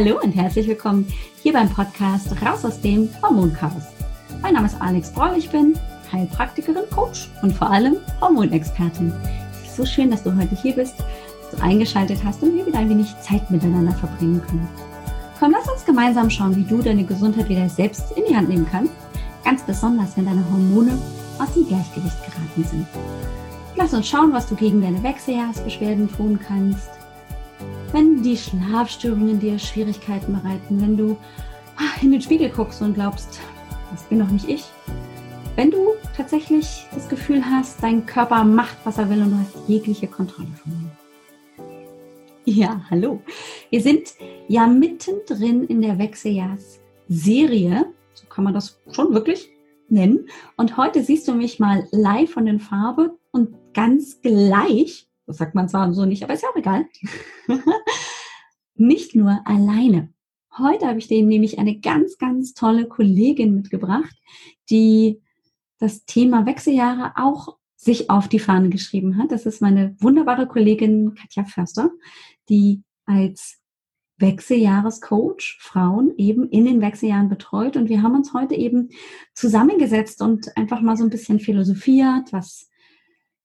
Hallo und herzlich willkommen hier beim Podcast Raus aus dem Hormonchaos. Mein Name ist Alex Broll, ich bin Heilpraktikerin, Coach und vor allem Hormonexpertin. So schön, dass du heute hier bist, dass du eingeschaltet hast und wir wieder ein wenig Zeit miteinander verbringen können. Komm, lass uns gemeinsam schauen, wie du deine Gesundheit wieder selbst in die Hand nehmen kannst. Ganz besonders, wenn deine Hormone aus dem Gleichgewicht geraten sind. Lass uns schauen, was du gegen deine Wechseljahresbeschwerden tun kannst. Wenn die Schlafstörungen dir Schwierigkeiten bereiten, wenn du ah, in den Spiegel guckst und glaubst, das bin doch nicht ich. Wenn du tatsächlich das Gefühl hast, dein Körper macht, was er will und du hast jegliche Kontrolle von ihm. Ja, hallo. Wir sind ja mittendrin in der Wechseljahrsserie. So kann man das schon wirklich nennen. Und heute siehst du mich mal live von den Farbe und ganz gleich, das sagt man zwar so nicht, aber ist ja auch egal, nicht nur alleine. Heute habe ich denen nämlich eine ganz, ganz tolle Kollegin mitgebracht, die das Thema Wechseljahre auch sich auf die Fahne geschrieben hat. Das ist meine wunderbare Kollegin Katja Förster, die als Wechseljahrescoach Frauen eben in den Wechseljahren betreut. Und wir haben uns heute eben zusammengesetzt und einfach mal so ein bisschen philosophiert. Was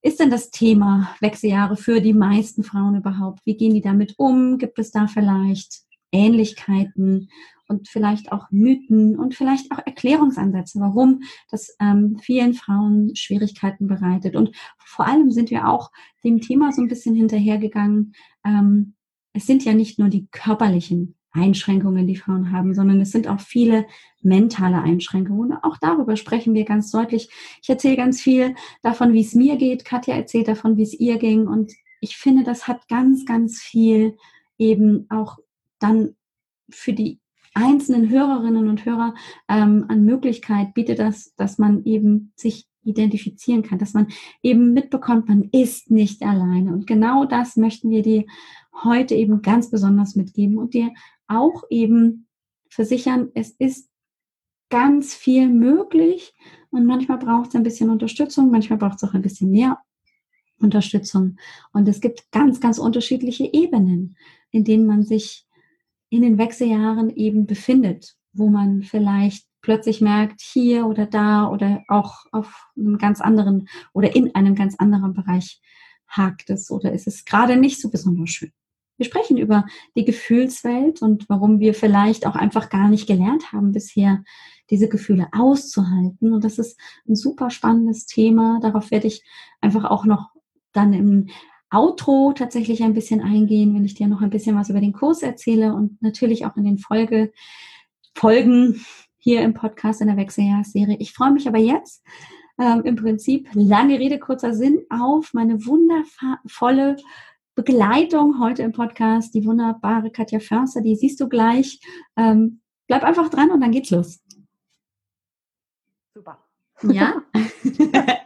ist denn das Thema Wechseljahre für die meisten Frauen überhaupt? Wie gehen die damit um? Gibt es da vielleicht Ähnlichkeiten und vielleicht auch Mythen und vielleicht auch Erklärungsansätze, warum das ähm, vielen Frauen Schwierigkeiten bereitet. Und vor allem sind wir auch dem Thema so ein bisschen hinterhergegangen, ähm, es sind ja nicht nur die körperlichen Einschränkungen, die Frauen haben, sondern es sind auch viele mentale Einschränkungen. Auch darüber sprechen wir ganz deutlich. Ich erzähle ganz viel davon, wie es mir geht. Katja erzählt davon, wie es ihr ging. Und ich finde, das hat ganz, ganz viel eben auch dann für die einzelnen Hörerinnen und Hörer ähm, an Möglichkeit bietet das, dass man eben sich identifizieren kann, dass man eben mitbekommt, man ist nicht alleine. Und genau das möchten wir dir heute eben ganz besonders mitgeben und dir auch eben versichern, es ist ganz viel möglich und manchmal braucht es ein bisschen Unterstützung, manchmal braucht es auch ein bisschen mehr Unterstützung. Und es gibt ganz, ganz unterschiedliche Ebenen, in denen man sich in den Wechseljahren eben befindet, wo man vielleicht plötzlich merkt, hier oder da oder auch auf einem ganz anderen oder in einem ganz anderen Bereich hakt es oder ist es gerade nicht so besonders schön. Wir sprechen über die Gefühlswelt und warum wir vielleicht auch einfach gar nicht gelernt haben bisher, diese Gefühle auszuhalten. Und das ist ein super spannendes Thema. Darauf werde ich einfach auch noch dann im Outro tatsächlich ein bisschen eingehen, wenn ich dir noch ein bisschen was über den Kurs erzähle und natürlich auch in den Folge, Folgen hier im Podcast in der Wechseljahrsserie. Ich freue mich aber jetzt ähm, im Prinzip, lange Rede, kurzer Sinn, auf meine wundervolle Begleitung heute im Podcast, die wunderbare Katja Förster, die siehst du gleich. Ähm, bleib einfach dran und dann geht's los. Super. Ja.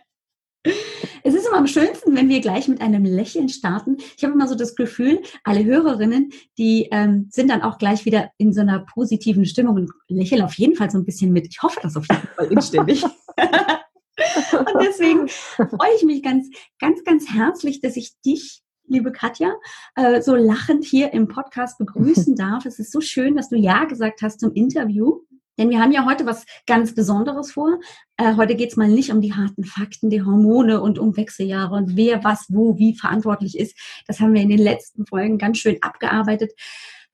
Es ist immer am schönsten, wenn wir gleich mit einem Lächeln starten. Ich habe immer so das Gefühl, alle Hörerinnen, die ähm, sind dann auch gleich wieder in so einer positiven Stimmung und lächeln auf jeden Fall so ein bisschen mit. Ich hoffe das auf jeden Fall inständig. und deswegen freue ich mich ganz, ganz, ganz herzlich, dass ich dich liebe Katja, äh, so lachend hier im Podcast begrüßen darf. Es ist so schön, dass du Ja gesagt hast zum Interview. Denn wir haben ja heute was ganz Besonderes vor. Äh, heute geht es mal nicht um die harten Fakten, die Hormone und um Wechseljahre und wer was wo wie verantwortlich ist. Das haben wir in den letzten Folgen ganz schön abgearbeitet.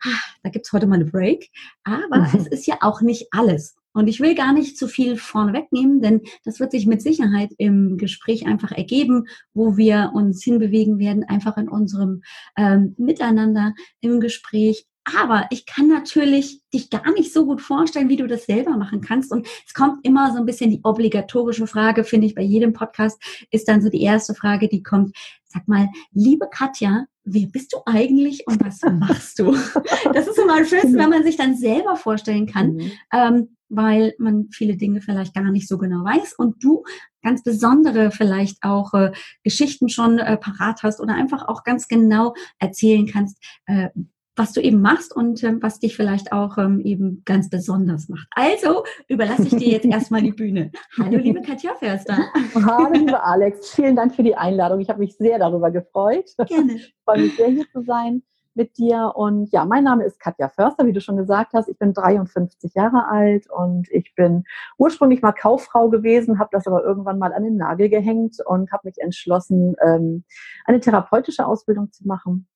Ah, da gibt's heute mal eine Break. Aber mhm. es ist ja auch nicht alles. Und ich will gar nicht zu viel vorne wegnehmen, denn das wird sich mit Sicherheit im Gespräch einfach ergeben, wo wir uns hinbewegen werden, einfach in unserem ähm, Miteinander im Gespräch. Aber ich kann natürlich dich gar nicht so gut vorstellen, wie du das selber machen kannst. Und es kommt immer so ein bisschen die obligatorische Frage, finde ich, bei jedem Podcast ist dann so die erste Frage, die kommt. Sag mal, liebe Katja, wer bist du eigentlich und was machst du? Das ist immer am schönsten, wenn man sich dann selber vorstellen kann, mhm. ähm, weil man viele Dinge vielleicht gar nicht so genau weiß und du ganz besondere vielleicht auch äh, Geschichten schon äh, parat hast oder einfach auch ganz genau erzählen kannst, äh, was du eben machst und ähm, was dich vielleicht auch ähm, eben ganz besonders macht. Also überlasse ich dir jetzt erstmal die Bühne. Hallo, liebe Katja Förster. Hallo, liebe Alex. Vielen Dank für die Einladung. Ich habe mich sehr darüber gefreut. Gerne. Ich freue mich sehr, hier zu sein. Mit dir. Und ja, mein Name ist Katja Förster, wie du schon gesagt hast. Ich bin 53 Jahre alt und ich bin ursprünglich mal Kauffrau gewesen, habe das aber irgendwann mal an den Nagel gehängt und habe mich entschlossen, ähm, eine therapeutische Ausbildung zu machen.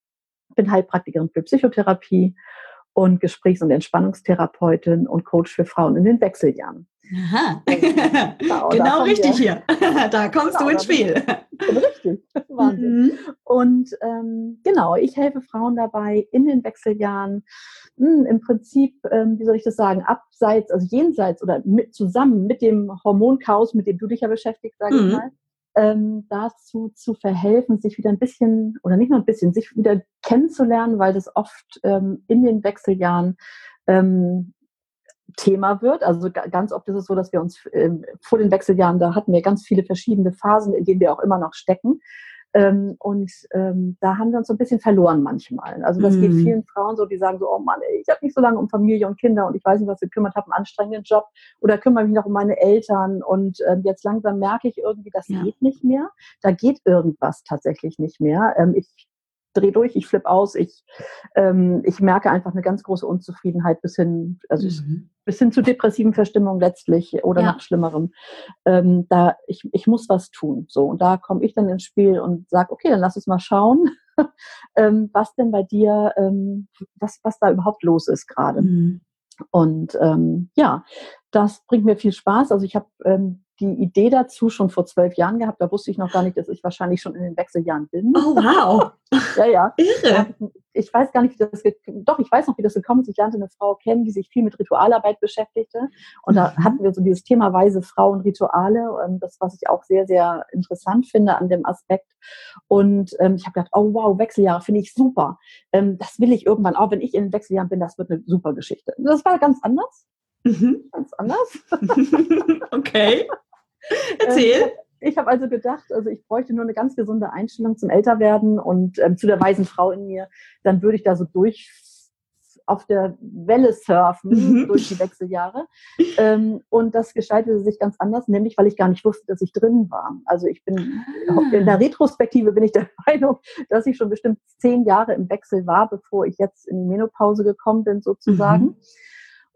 Bin Heilpraktikerin für Psychotherapie und Gesprächs- und Entspannungstherapeutin und Coach für Frauen in den Wechseljahren. Aha. Genau, genau richtig wir. hier. Da kommst genau, du ins Spiel. Richtig. Wahnsinn. Mhm. Und ähm, genau, ich helfe Frauen dabei in den Wechseljahren mh, hm, im Prinzip, ähm, wie soll ich das sagen, abseits, also jenseits oder mit, zusammen mit dem Hormonchaos, mit dem du dich ja beschäftigst, sage mhm. ich mal, ähm, dazu zu verhelfen, sich wieder ein bisschen oder nicht nur ein bisschen, sich wieder kennenzulernen, weil das oft ähm, in den Wechseljahren ähm, Thema wird. Also ganz oft ist es so, dass wir uns ähm, vor den Wechseljahren, da hatten wir ganz viele verschiedene Phasen, in denen wir auch immer noch stecken. Ähm, und ähm, da haben wir uns so ein bisschen verloren manchmal. Also das mm. geht mhm. vielen Frauen so, die sagen so, oh Mann, ich habe nicht so lange um Familie und Kinder und ich weiß nicht, was ich kümmert, habe einen anstrengenden Job oder kümmere mich noch um meine Eltern und ähm, jetzt langsam merke ich irgendwie, das ja. geht nicht mehr. Da geht irgendwas tatsächlich nicht mehr. Ähm, ich drehe durch, ich flippe aus, ich, ähm, ich merke einfach eine ganz große Unzufriedenheit bis hin, also mhm. bis hin zu depressiven Verstimmungen letztlich oder ja. noch Schlimmerem. Ähm, da, ich, ich muss was tun. So, und da komme ich dann ins Spiel und sage, okay, dann lass uns mal schauen, ähm, was denn bei dir, ähm, was, was da überhaupt los ist gerade. Mhm. Und ähm, ja, das bringt mir viel Spaß. Also ich habe ähm, die Idee dazu schon vor zwölf Jahren gehabt. Da wusste ich noch gar nicht, dass ich wahrscheinlich schon in den Wechseljahren bin. Oh, wow. ja, ja. Irre. Ich weiß gar nicht, wie das, doch, ich weiß noch, wie das gekommen ist. Ich lernte eine Frau kennen, die sich viel mit Ritualarbeit beschäftigte. Und da mhm. hatten wir so dieses Thema weise Frauen Rituale. Ähm, das, was ich auch sehr, sehr interessant finde an dem Aspekt. Und ähm, ich habe gedacht, oh wow, Wechseljahre finde ich super. Ähm, das will ich irgendwann auch, wenn ich in den Wechseljahren bin, das wird eine super Geschichte. Das war ganz anders. Mhm. Ganz anders. okay. Erzähl. Ähm, ich habe also gedacht, also ich bräuchte nur eine ganz gesunde Einstellung zum Älterwerden und ähm, zu der weisen Frau in mir. Dann würde ich da so durch auf der Welle surfen mhm. durch die Wechseljahre. Ähm, und das gestaltete sich ganz anders, nämlich weil ich gar nicht wusste, dass ich drin war. Also ich bin ah. in der Retrospektive bin ich der Meinung, dass ich schon bestimmt zehn Jahre im Wechsel war, bevor ich jetzt in die Menopause gekommen bin, sozusagen. Mhm.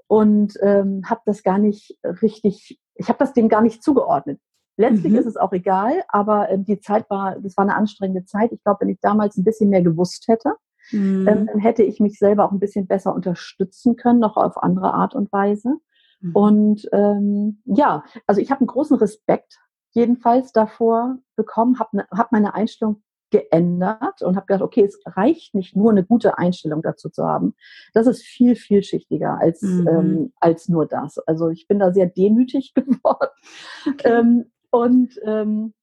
Und ähm, habe das gar nicht richtig ich habe das dem gar nicht zugeordnet. Letztlich mhm. ist es auch egal, aber äh, die Zeit war, das war eine anstrengende Zeit. Ich glaube, wenn ich damals ein bisschen mehr gewusst hätte, mhm. ähm, dann hätte ich mich selber auch ein bisschen besser unterstützen können, noch auf andere Art und Weise. Mhm. Und ähm, ja, also ich habe einen großen Respekt jedenfalls davor bekommen, habe ne, hab meine Einstellung geändert und habe gedacht, okay, es reicht nicht nur eine gute Einstellung dazu zu haben. Das ist viel vielschichtiger als mhm. ähm, als nur das. Also ich bin da sehr demütig geworden okay. ähm, und ähm,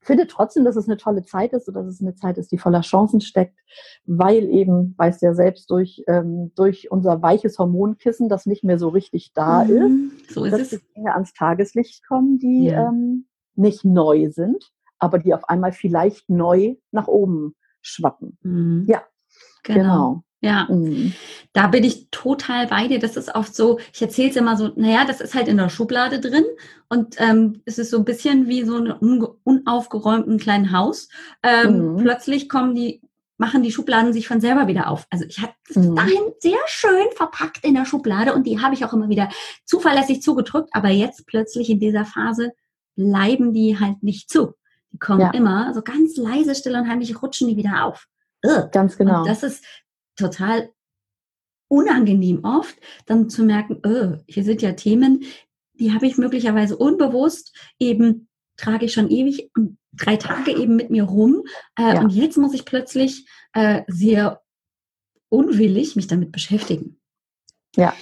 finde trotzdem, dass es eine tolle Zeit ist und dass es eine Zeit ist, die voller Chancen steckt, weil eben, weißt du ja selbst, durch, ähm, durch unser weiches Hormonkissen, das nicht mehr so richtig da mhm, ist, so ist dass es. Dinge ans Tageslicht kommen, die ja. ähm, nicht neu sind, aber die auf einmal vielleicht neu nach oben schwappen. Mhm. Ja, genau. genau. Ja, mhm. da bin ich total bei dir. Das ist oft so, ich erzähle es immer so, naja, das ist halt in der Schublade drin und ähm, es ist so ein bisschen wie so ein unaufgeräumten kleinen Haus. Ähm, mhm. Plötzlich kommen die, machen die Schubladen sich von selber wieder auf. Also ich habe mhm. dahin sehr schön verpackt in der Schublade und die habe ich auch immer wieder zuverlässig zugedrückt, aber jetzt plötzlich in dieser Phase bleiben die halt nicht zu. Die kommen ja. immer so ganz leise, still und heimlich rutschen die wieder auf. Ugh. Ganz genau. Und das ist total unangenehm oft, dann zu merken, hier sind ja Themen, die habe ich möglicherweise unbewusst eben trage ich schon ewig und drei Tage eben mit mir rum äh, ja. und jetzt muss ich plötzlich äh, sehr unwillig mich damit beschäftigen. Ja.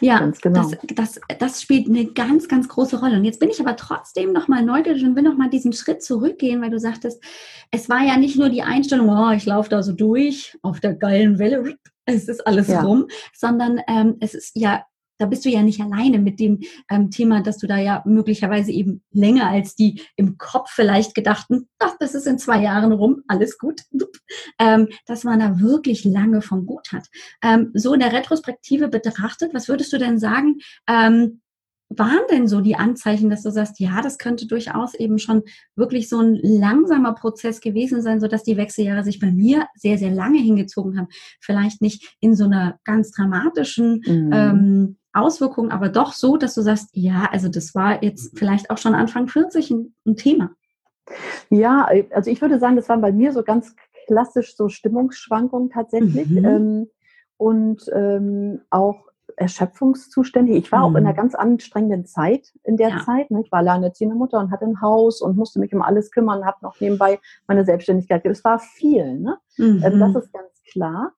Ja, ganz genau. Das, das, das spielt eine ganz, ganz große Rolle. Und jetzt bin ich aber trotzdem nochmal neugierig und will nochmal diesen Schritt zurückgehen, weil du sagtest, es war ja nicht nur die Einstellung, oh, ich laufe da so durch auf der geilen Welle, es ist alles ja. rum, sondern ähm, es ist ja da bist du ja nicht alleine mit dem ähm, Thema, dass du da ja möglicherweise eben länger als die im Kopf vielleicht gedachten, ach, das ist in zwei Jahren rum, alles gut, ähm, dass man da wirklich lange von gut hat. Ähm, so in der Retrospektive betrachtet, was würdest du denn sagen, ähm, waren denn so die Anzeichen, dass du sagst, ja, das könnte durchaus eben schon wirklich so ein langsamer Prozess gewesen sein, so dass die Wechseljahre sich bei mir sehr, sehr lange hingezogen haben. Vielleicht nicht in so einer ganz dramatischen mhm. ähm, Auswirkung, aber doch so, dass du sagst, ja, also das war jetzt vielleicht auch schon Anfang 40 ein, ein Thema. Ja, also ich würde sagen, das waren bei mir so ganz klassisch so Stimmungsschwankungen tatsächlich. Mhm. Ähm, und ähm, auch Erschöpfungszustände. Ich war mhm. auch in einer mhm. ganz anstrengenden Zeit in der ja. Zeit. Ne? Ich war alleinerziehende Mutter und hatte ein Haus und musste mich um alles kümmern, habe noch nebenbei meine Selbstständigkeit. Es war viel. Ne? Mhm. Ähm, das ist ganz klar.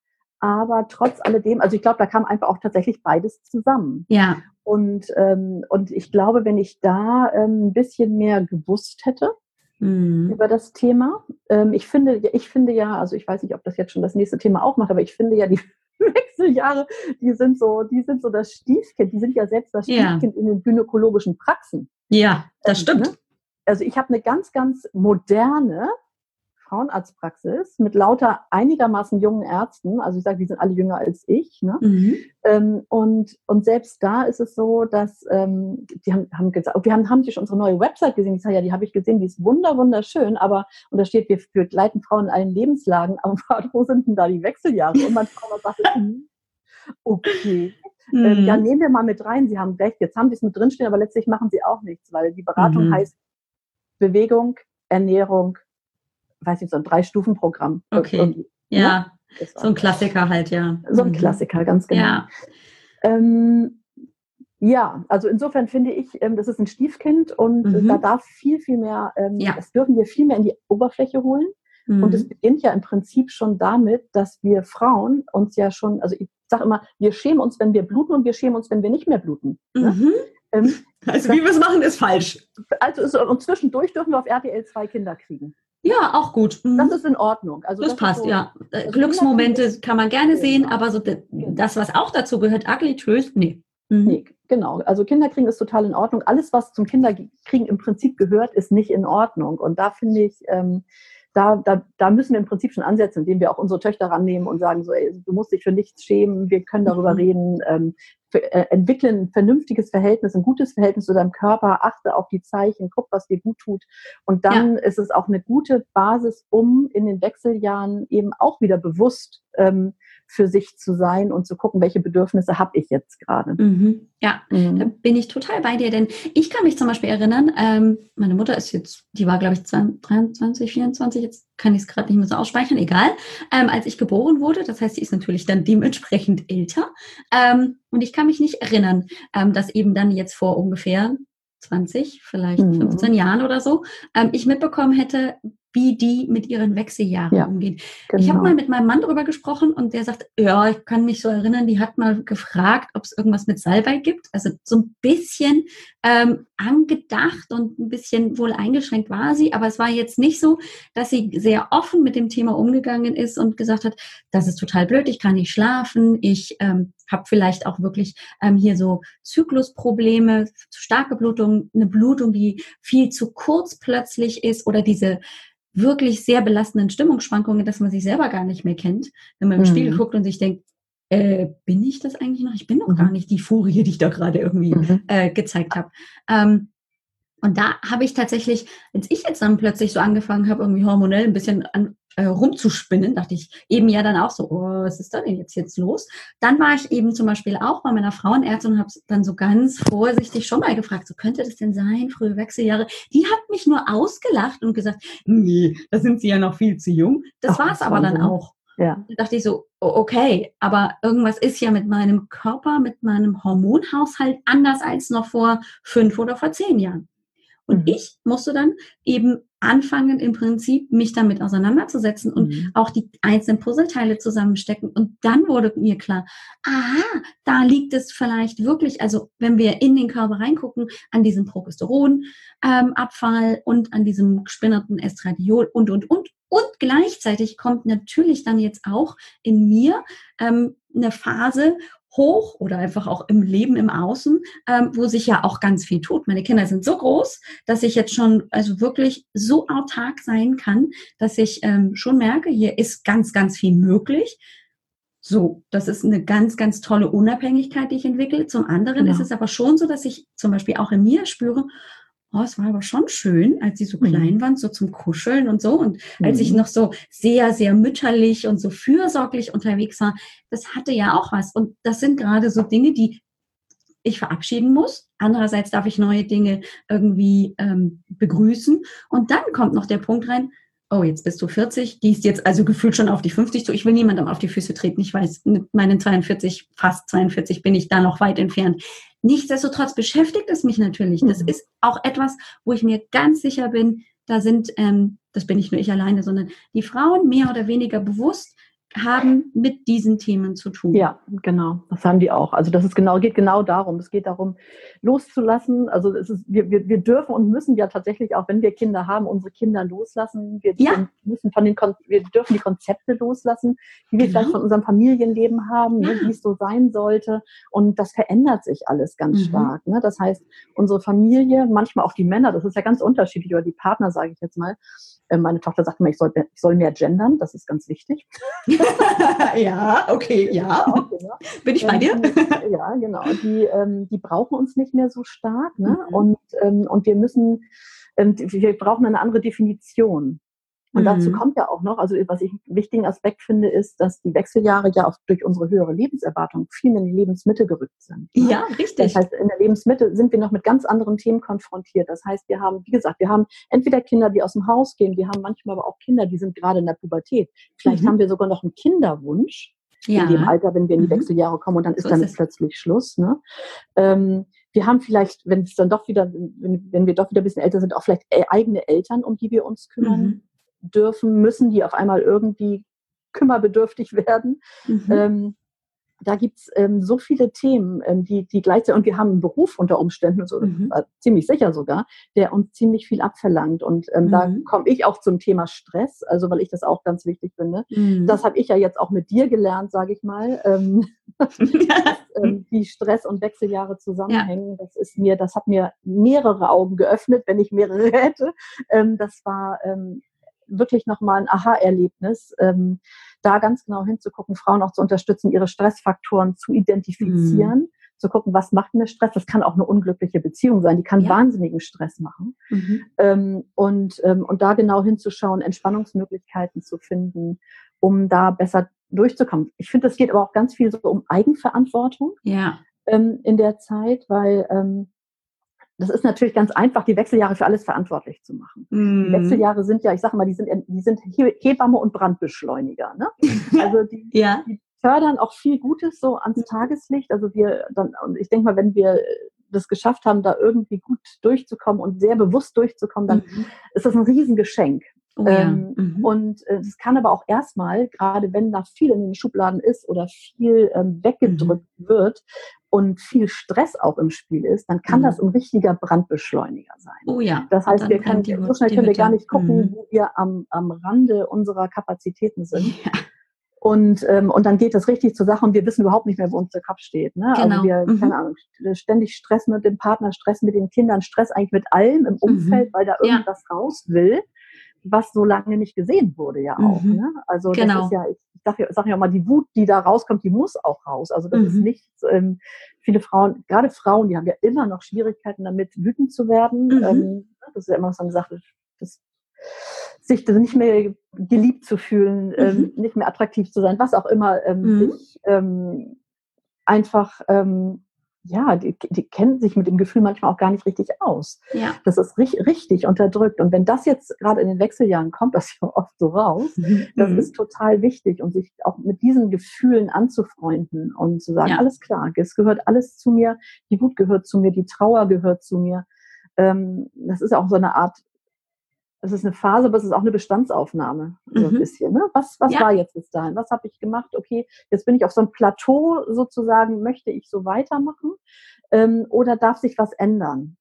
Aber trotz alledem, also ich glaube, da kam einfach auch tatsächlich beides zusammen. Ja. Und, ähm, und ich glaube, wenn ich da ähm, ein bisschen mehr gewusst hätte, mhm. über das Thema. Ähm, ich finde, ich finde ja, also ich weiß nicht, ob das jetzt schon das nächste Thema auch macht, aber ich finde ja die Wechseljahre, die sind so, die sind so das Stiefkind, die sind ja selbst das Stiefkind ja. in den gynäkologischen Praxen. Ja, das ähm, stimmt. Ne? Also ich habe eine ganz, ganz moderne Frauenarztpraxis mit lauter einigermaßen jungen Ärzten. Also ich sage, die sind alle jünger als ich. Ne? Mhm. Ähm, und, und selbst da ist es so, dass ähm, die haben, haben gesagt, wir haben, haben die schon unsere neue Website gesehen. Ich sage, ja, die habe ich gesehen, die ist wunder, wunderschön, aber, und da steht, wir, wir leiten Frauen in allen Lebenslagen, aber wo sind denn da die Wechseljahre? Und meine Frau sagt, hm, okay. Mhm. Ähm, ja, nehmen wir mal mit rein. Sie haben recht. Jetzt haben Sie es mit drinstehen, aber letztlich machen Sie auch nichts, weil die Beratung mhm. heißt Bewegung, Ernährung, weiß nicht, so ein Drei-Stufen-Programm. Okay. Ja, ne? so ein Klassiker halt, ja. So ein mhm. Klassiker, ganz genau. Ja. Ähm, ja, also insofern finde ich, ähm, das ist ein Stiefkind und mhm. da darf viel, viel mehr, ähm, ja. das dürfen wir viel mehr in die Oberfläche holen. Mhm. Und es beginnt ja im Prinzip schon damit, dass wir Frauen uns ja schon, also ich sage immer, wir schämen uns, wenn wir bluten und wir schämen uns, wenn wir nicht mehr bluten. Ne? Mhm. Ähm, also wie wir es machen, ist falsch. Also und zwischendurch dürfen wir auf RTL zwei Kinder kriegen. Ja, auch gut. Mhm. Das ist in Ordnung. Also das, das passt, so, ja. Also Glücksmomente kann man gerne sehen, genau. aber so genau. das, was auch dazu gehört, Ugly Truth, nee. Mhm. Nee, genau. Also Kinderkriegen ist total in Ordnung. Alles, was zum Kinderkriegen im Prinzip gehört, ist nicht in Ordnung. Und da finde ich, ähm, da, da, da müssen wir im Prinzip schon ansetzen, indem wir auch unsere Töchter rannehmen und sagen, so, ey, du musst dich für nichts schämen, wir können darüber mhm. reden, ähm, äh, entwickeln ein vernünftiges Verhältnis, ein gutes Verhältnis zu deinem Körper, achte auf die Zeichen, guck, was dir gut tut. Und dann ja. ist es auch eine gute Basis, um in den Wechseljahren eben auch wieder bewusst ähm, für sich zu sein und zu gucken, welche Bedürfnisse habe ich jetzt gerade. Mhm. Ja, mhm. da bin ich total bei dir, denn ich kann mich zum Beispiel erinnern, ähm, meine Mutter ist jetzt, die war glaube ich 23, 24, jetzt kann ich es gerade nicht mehr so ausspeichern, egal, ähm, als ich geboren wurde, das heißt, sie ist natürlich dann dementsprechend älter ähm, und ich kann mich nicht erinnern, ähm, dass eben dann jetzt vor ungefähr 20, vielleicht mhm. 15 Jahren oder so, ähm, ich mitbekommen hätte, wie die mit ihren Wechseljahren ja, umgehen. Genau. Ich habe mal mit meinem Mann darüber gesprochen und der sagt, ja, ich kann mich so erinnern, die hat mal gefragt, ob es irgendwas mit Salbei gibt. Also so ein bisschen ähm, angedacht und ein bisschen wohl eingeschränkt war sie, aber es war jetzt nicht so, dass sie sehr offen mit dem Thema umgegangen ist und gesagt hat, das ist total blöd, ich kann nicht schlafen, ich ähm, habe vielleicht auch wirklich ähm, hier so Zyklusprobleme, starke Blutung, eine Blutung, die viel zu kurz plötzlich ist oder diese wirklich sehr belastenden Stimmungsschwankungen, dass man sich selber gar nicht mehr kennt, wenn man im mhm. Spiegel guckt und sich denkt, äh, bin ich das eigentlich noch? Ich bin doch mhm. gar nicht die Furie, die ich da gerade irgendwie mhm. äh, gezeigt habe. Ähm, und da habe ich tatsächlich, als ich jetzt dann plötzlich so angefangen habe, irgendwie hormonell ein bisschen an, äh, rumzuspinnen, dachte ich eben ja dann auch so, oh, was ist da denn jetzt jetzt los? Dann war ich eben zum Beispiel auch bei meiner Frauenärztin und habe dann so ganz vorsichtig schon mal gefragt, so könnte das denn sein, frühe Wechseljahre? Die hat mich nur ausgelacht und gesagt, nee, da sind sie ja noch viel zu jung. Das war es aber dann auch. Ja. Da dachte ich so, okay, aber irgendwas ist ja mit meinem Körper, mit meinem Hormonhaushalt anders als noch vor fünf oder vor zehn Jahren. Und mhm. ich musste dann eben anfangen, im Prinzip mich damit auseinanderzusetzen und mhm. auch die einzelnen Puzzleteile zusammenstecken. Und dann wurde mir klar, aha, da liegt es vielleicht wirklich, also wenn wir in den Körper reingucken, an diesem Progesteronabfall ähm, und an diesem gespinnerten Estradiol und, und, und. Und gleichzeitig kommt natürlich dann jetzt auch in mir ähm, eine Phase, hoch oder einfach auch im Leben im Außen, ähm, wo sich ja auch ganz viel tut. Meine Kinder sind so groß, dass ich jetzt schon also wirklich so autark sein kann, dass ich ähm, schon merke, hier ist ganz, ganz viel möglich. So, das ist eine ganz, ganz tolle Unabhängigkeit, die ich entwickle. Zum anderen genau. ist es aber schon so, dass ich zum Beispiel auch in mir spüre, oh, es war aber schon schön, als sie so mhm. klein waren, so zum Kuscheln und so. Und mhm. als ich mhm. noch so sehr, sehr mütterlich und so fürsorglich unterwegs war, das hatte ja auch was. Und das sind gerade so Dinge, die ich verabschieden muss. Andererseits darf ich neue Dinge irgendwie ähm, begrüßen. Und dann kommt noch der Punkt rein, oh, jetzt bist du 40, gehst jetzt also gefühlt schon auf die 50 zu. Ich will niemandem auf die Füße treten. Ich weiß, mit meinen 42, fast 42 bin ich da noch weit entfernt. Nichtsdestotrotz beschäftigt es mich natürlich. Das mhm. ist auch etwas, wo ich mir ganz sicher bin, da sind, ähm, das bin nicht nur ich alleine, sondern die Frauen mehr oder weniger bewusst haben mit diesen Themen zu tun. Ja, genau. Das haben die auch. Also das ist genau, geht genau darum. Es geht darum, loszulassen. Also es ist, wir, wir, wir dürfen und müssen ja tatsächlich auch, wenn wir Kinder haben, unsere Kinder loslassen. Wir, ja. müssen von den, wir dürfen die Konzepte loslassen, die wir genau. vielleicht von unserem Familienleben haben, ne, ja. ne, wie es so sein sollte. Und das verändert sich alles ganz mhm. stark. Ne? Das heißt, unsere Familie, manchmal auch die Männer, das ist ja ganz unterschiedlich, oder die Partner, sage ich jetzt mal, meine Tochter sagt immer, ich soll, ich soll mehr gendern, das ist ganz wichtig. ja, okay, ja. Genau. Bin ich bei dir? Ähm, ja, genau. Die, ähm, die brauchen uns nicht mehr so stark. Ne? Mhm. Und, ähm, und wir müssen, wir brauchen eine andere Definition. Und mhm. dazu kommt ja auch noch, also was ich einen wichtigen Aspekt finde, ist, dass die Wechseljahre ja auch durch unsere höhere Lebenserwartung viel mehr in die Lebensmitte gerückt sind. Ne? Ja, richtig. Das heißt, in der Lebensmitte sind wir noch mit ganz anderen Themen konfrontiert. Das heißt, wir haben, wie gesagt, wir haben entweder Kinder, die aus dem Haus gehen, wir haben manchmal aber auch Kinder, die sind gerade in der Pubertät. Vielleicht mhm. haben wir sogar noch einen Kinderwunsch. Ja. In dem Alter, wenn wir in die mhm. Wechseljahre kommen und dann ist so damit ist plötzlich Schluss. Ne? Ähm, wir haben vielleicht, wenn es dann doch wieder, wenn, wenn, wir doch wieder ein bisschen älter sind, auch vielleicht äh, eigene Eltern, um die wir uns kümmern. Mhm dürfen, müssen, die auf einmal irgendwie kümmerbedürftig werden. Mhm. Ähm, da gibt es ähm, so viele Themen, ähm, die, die gleichzeitig, und wir haben einen Beruf unter Umständen, so, mhm. ziemlich sicher sogar, der uns ziemlich viel abverlangt. Und ähm, mhm. da komme ich auch zum Thema Stress, also weil ich das auch ganz wichtig finde. Mhm. Das habe ich ja jetzt auch mit dir gelernt, sage ich mal, ähm, dass, ähm, wie Stress und Wechseljahre zusammenhängen. Ja. Das ist mir, das hat mir mehrere Augen geöffnet, wenn ich mehrere hätte. Ähm, das war wirklich nochmal ein Aha-Erlebnis, ähm, da ganz genau hinzugucken, Frauen auch zu unterstützen, ihre Stressfaktoren zu identifizieren, mhm. zu gucken, was macht mir Stress. Das kann auch eine unglückliche Beziehung sein, die kann ja. wahnsinnigen Stress machen. Mhm. Ähm, und, ähm, und da genau hinzuschauen, Entspannungsmöglichkeiten zu finden, um da besser durchzukommen. Ich finde, es geht aber auch ganz viel so um Eigenverantwortung ja. ähm, in der Zeit, weil ähm, das ist natürlich ganz einfach, die Wechseljahre für alles verantwortlich zu machen. Mm. Die mhm. Wechseljahre sind ja, ich sage mal, die sind, die sind Hebamme und Brandbeschleuniger. Ne? Also die, ja. die fördern auch viel Gutes so ans Tageslicht. Also wir dann, und ich denke mal, wenn wir das geschafft haben, da irgendwie gut durchzukommen und sehr bewusst durchzukommen, dann mhm. ist das ein Riesengeschenk. Oh ja. ähm, mhm. Und es äh, kann aber auch erstmal, gerade wenn da viel in den Schubladen ist oder viel ähm, weggedrückt mhm. wird und viel Stress auch im Spiel ist, dann kann mhm. das ein richtiger Brandbeschleuniger sein. Oh ja. Das heißt, wir können, so schnell können wir gar nicht gucken, mhm. wo wir am, am Rande unserer Kapazitäten sind. Ja. Und, ähm, und dann geht das richtig zur Sache und wir wissen überhaupt nicht mehr, wo uns der Kopf steht. Ne? Also genau. Also wir, mhm. keine Ahnung, ständig Stress mit dem Partner, Stress mit den Kindern, Stress eigentlich mit allem im Umfeld, mhm. weil da irgendwas ja. raus will was so lange nicht gesehen wurde ja auch. Mhm. Ne? Also genau. das ist ja, ich sage sag ja auch mal, die Wut, die da rauskommt, die muss auch raus. Also das mhm. ist nicht, ähm, viele Frauen, gerade Frauen, die haben ja immer noch Schwierigkeiten damit, wütend zu werden. Mhm. Ähm, das ist ja immer so eine Sache, das, sich das nicht mehr geliebt zu fühlen, ähm, mhm. nicht mehr attraktiv zu sein, was auch immer, ähm, mhm. sich ähm, einfach ähm, ja, die, die kennen sich mit dem Gefühl manchmal auch gar nicht richtig aus. Ja. Das ist richtig, richtig unterdrückt. Und wenn das jetzt gerade in den Wechseljahren kommt, das ja oft so raus, mhm. das ist total wichtig und sich auch mit diesen Gefühlen anzufreunden und zu sagen, ja. alles klar, es gehört alles zu mir, die Wut gehört zu mir, die Trauer gehört zu mir. Ähm, das ist auch so eine Art es ist eine Phase, aber es ist auch eine Bestandsaufnahme. So ein mhm. bisschen. Ne? Was, was ja. war jetzt bis dahin? Was habe ich gemacht? Okay, jetzt bin ich auf so einem Plateau sozusagen, möchte ich so weitermachen? Ähm, oder darf sich was ändern?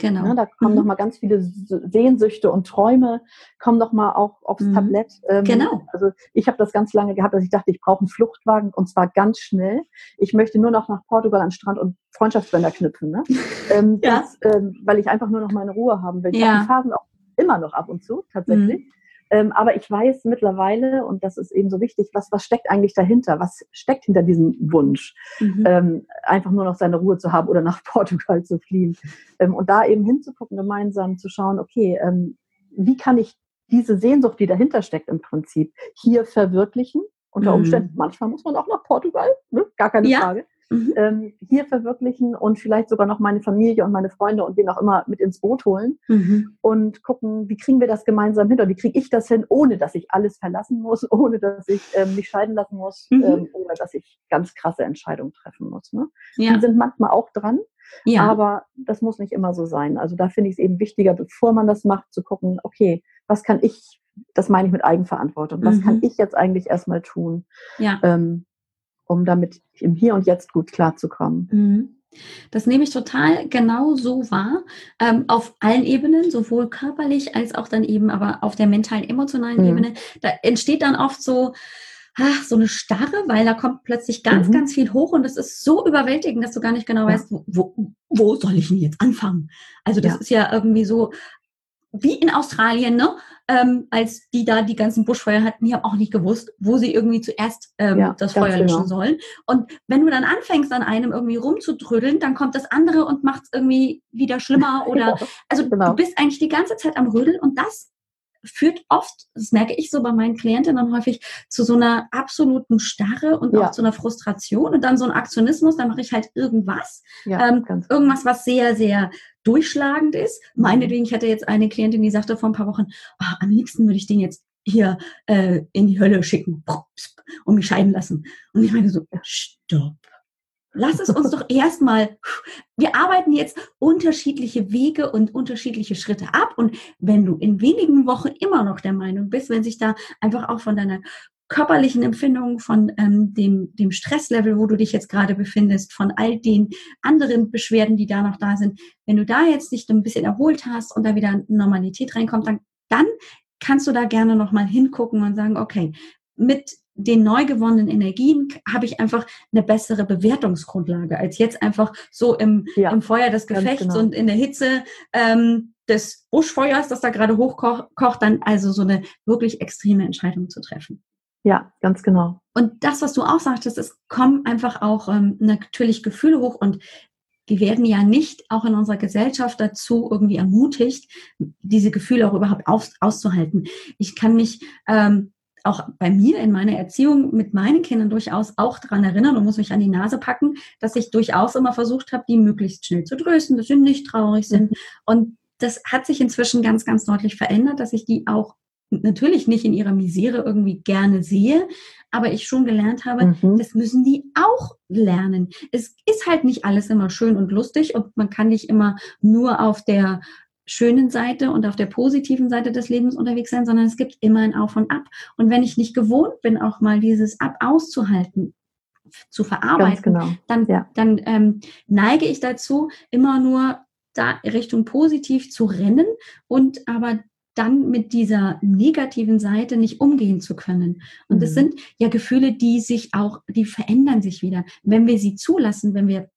Genau. Ne, da kommen mhm. noch mal ganz viele Sehnsüchte und Träume, kommen noch mal auch aufs mhm. Tablett. Ähm, genau. Also ich habe das ganz lange gehabt, dass ich dachte, ich brauche einen Fluchtwagen und zwar ganz schnell. Ich möchte nur noch nach Portugal an den Strand und Freundschaftsbänder knüpfen, ne? ähm, ja. das, ähm, weil ich einfach nur noch meine Ruhe haben will. Ich ja. habe Phasen auch immer noch ab und zu, tatsächlich. Mhm. Ähm, aber ich weiß mittlerweile, und das ist eben so wichtig, was, was steckt eigentlich dahinter? Was steckt hinter diesem Wunsch, mhm. ähm, einfach nur noch seine Ruhe zu haben oder nach Portugal zu fliehen? Ähm, und da eben hinzugucken, gemeinsam zu schauen, okay, ähm, wie kann ich diese Sehnsucht, die dahinter steckt im Prinzip, hier verwirklichen? Unter mhm. Umständen, mhm. manchmal muss man auch nach Portugal, ne? gar keine ja. Frage mhm. ähm, hier verwirklichen und vielleicht sogar noch meine Familie und meine Freunde und wen auch immer mit ins Boot holen mhm. und gucken, wie kriegen wir das gemeinsam hin oder wie kriege ich das hin, ohne dass ich alles verlassen muss, ohne dass ich ähm, mich scheiden lassen muss, mhm. ähm, ohne dass ich ganz krasse Entscheidungen treffen muss. Ne? Ja. Die sind manchmal auch dran. Ja. Aber das muss nicht immer so sein. Also da finde ich es eben wichtiger, bevor man das macht, zu gucken, okay, was kann ich, das meine ich mit Eigenverantwortung, was mhm. kann ich jetzt eigentlich erstmal tun? Ja. Ähm, um damit im Hier und Jetzt gut klarzukommen. Mhm. Das nehme ich total genau so wahr, ähm, auf allen Ebenen, sowohl körperlich als auch dann eben aber auf der mentalen, emotionalen mhm. Ebene. Da entsteht dann oft so, ach, so eine Starre, weil da kommt plötzlich ganz, mhm. ganz viel hoch und das ist so überwältigend, dass du gar nicht genau ja. weißt, wo, wo, wo soll ich denn jetzt anfangen? Also das ja. ist ja irgendwie so, wie in Australien, ne? Ähm, als die da die ganzen Buschfeuer hatten, die haben auch nicht gewusst, wo sie irgendwie zuerst ähm, ja, das Feuer löschen genau. sollen. Und wenn du dann anfängst, an einem irgendwie rumzudrödeln, dann kommt das andere und macht es irgendwie wieder schlimmer. Oder also genau. du bist eigentlich die ganze Zeit am Rödeln und das führt oft, das merke ich so bei meinen Klientinnen häufig, zu so einer absoluten Starre und ja. auch zu einer Frustration und dann so ein Aktionismus, dann mache ich halt irgendwas. Ja, ähm, genau. irgendwas, was sehr, sehr durchschlagend ist. Meinetwegen, ich hatte jetzt eine Klientin, die sagte vor ein paar Wochen, oh, am liebsten würde ich den jetzt hier äh, in die Hölle schicken und mich scheiden lassen. Und ich meine so, stopp. Lass es uns doch erstmal, wir arbeiten jetzt unterschiedliche Wege und unterschiedliche Schritte ab. Und wenn du in wenigen Wochen immer noch der Meinung bist, wenn sich da einfach auch von deiner körperlichen Empfindungen, von ähm, dem, dem Stresslevel, wo du dich jetzt gerade befindest, von all den anderen Beschwerden, die da noch da sind, wenn du da jetzt dich ein bisschen erholt hast und da wieder Normalität reinkommt, dann, dann kannst du da gerne nochmal hingucken und sagen, okay, mit den neu gewonnenen Energien habe ich einfach eine bessere Bewertungsgrundlage, als jetzt einfach so im, ja, im Feuer des Gefechts genau. und in der Hitze ähm, des Buschfeuers, das da gerade hochkocht, dann also so eine wirklich extreme Entscheidung zu treffen. Ja, ganz genau. Und das, was du auch sagtest, es kommen einfach auch ähm, natürlich Gefühle hoch und wir werden ja nicht auch in unserer Gesellschaft dazu irgendwie ermutigt, diese Gefühle auch überhaupt aus, auszuhalten. Ich kann mich ähm, auch bei mir in meiner Erziehung mit meinen Kindern durchaus auch daran erinnern und muss mich an die Nase packen, dass ich durchaus immer versucht habe, die möglichst schnell zu trösten, dass sie nicht traurig sind. Mhm. Und das hat sich inzwischen ganz, ganz deutlich verändert, dass ich die auch natürlich nicht in ihrer Misere irgendwie gerne sehe, aber ich schon gelernt habe, mhm. das müssen die auch lernen. Es ist halt nicht alles immer schön und lustig und man kann nicht immer nur auf der schönen Seite und auf der positiven Seite des Lebens unterwegs sein, sondern es gibt immer ein Auf und Ab. Und wenn ich nicht gewohnt bin, auch mal dieses Ab auszuhalten, zu verarbeiten, genau. dann, ja. dann ähm, neige ich dazu, immer nur da Richtung positiv zu rennen und aber dann mit dieser negativen Seite nicht umgehen zu können. Und mhm. das sind ja Gefühle, die sich auch, die verändern sich wieder. Wenn wir sie zulassen, wenn wir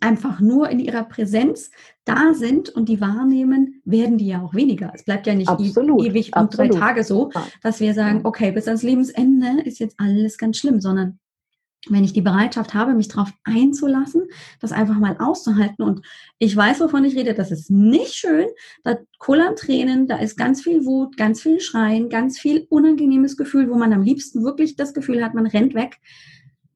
einfach nur in ihrer Präsenz da sind und die wahrnehmen, werden die ja auch weniger. Es bleibt ja nicht absolut, ewig und drei Tage so, dass wir sagen, okay, bis ans Lebensende ist jetzt alles ganz schlimm, sondern wenn ich die Bereitschaft habe, mich darauf einzulassen, das einfach mal auszuhalten. Und ich weiß, wovon ich rede, das ist nicht schön, da kullern Tränen, da ist ganz viel Wut, ganz viel Schreien, ganz viel unangenehmes Gefühl, wo man am liebsten wirklich das Gefühl hat, man rennt weg.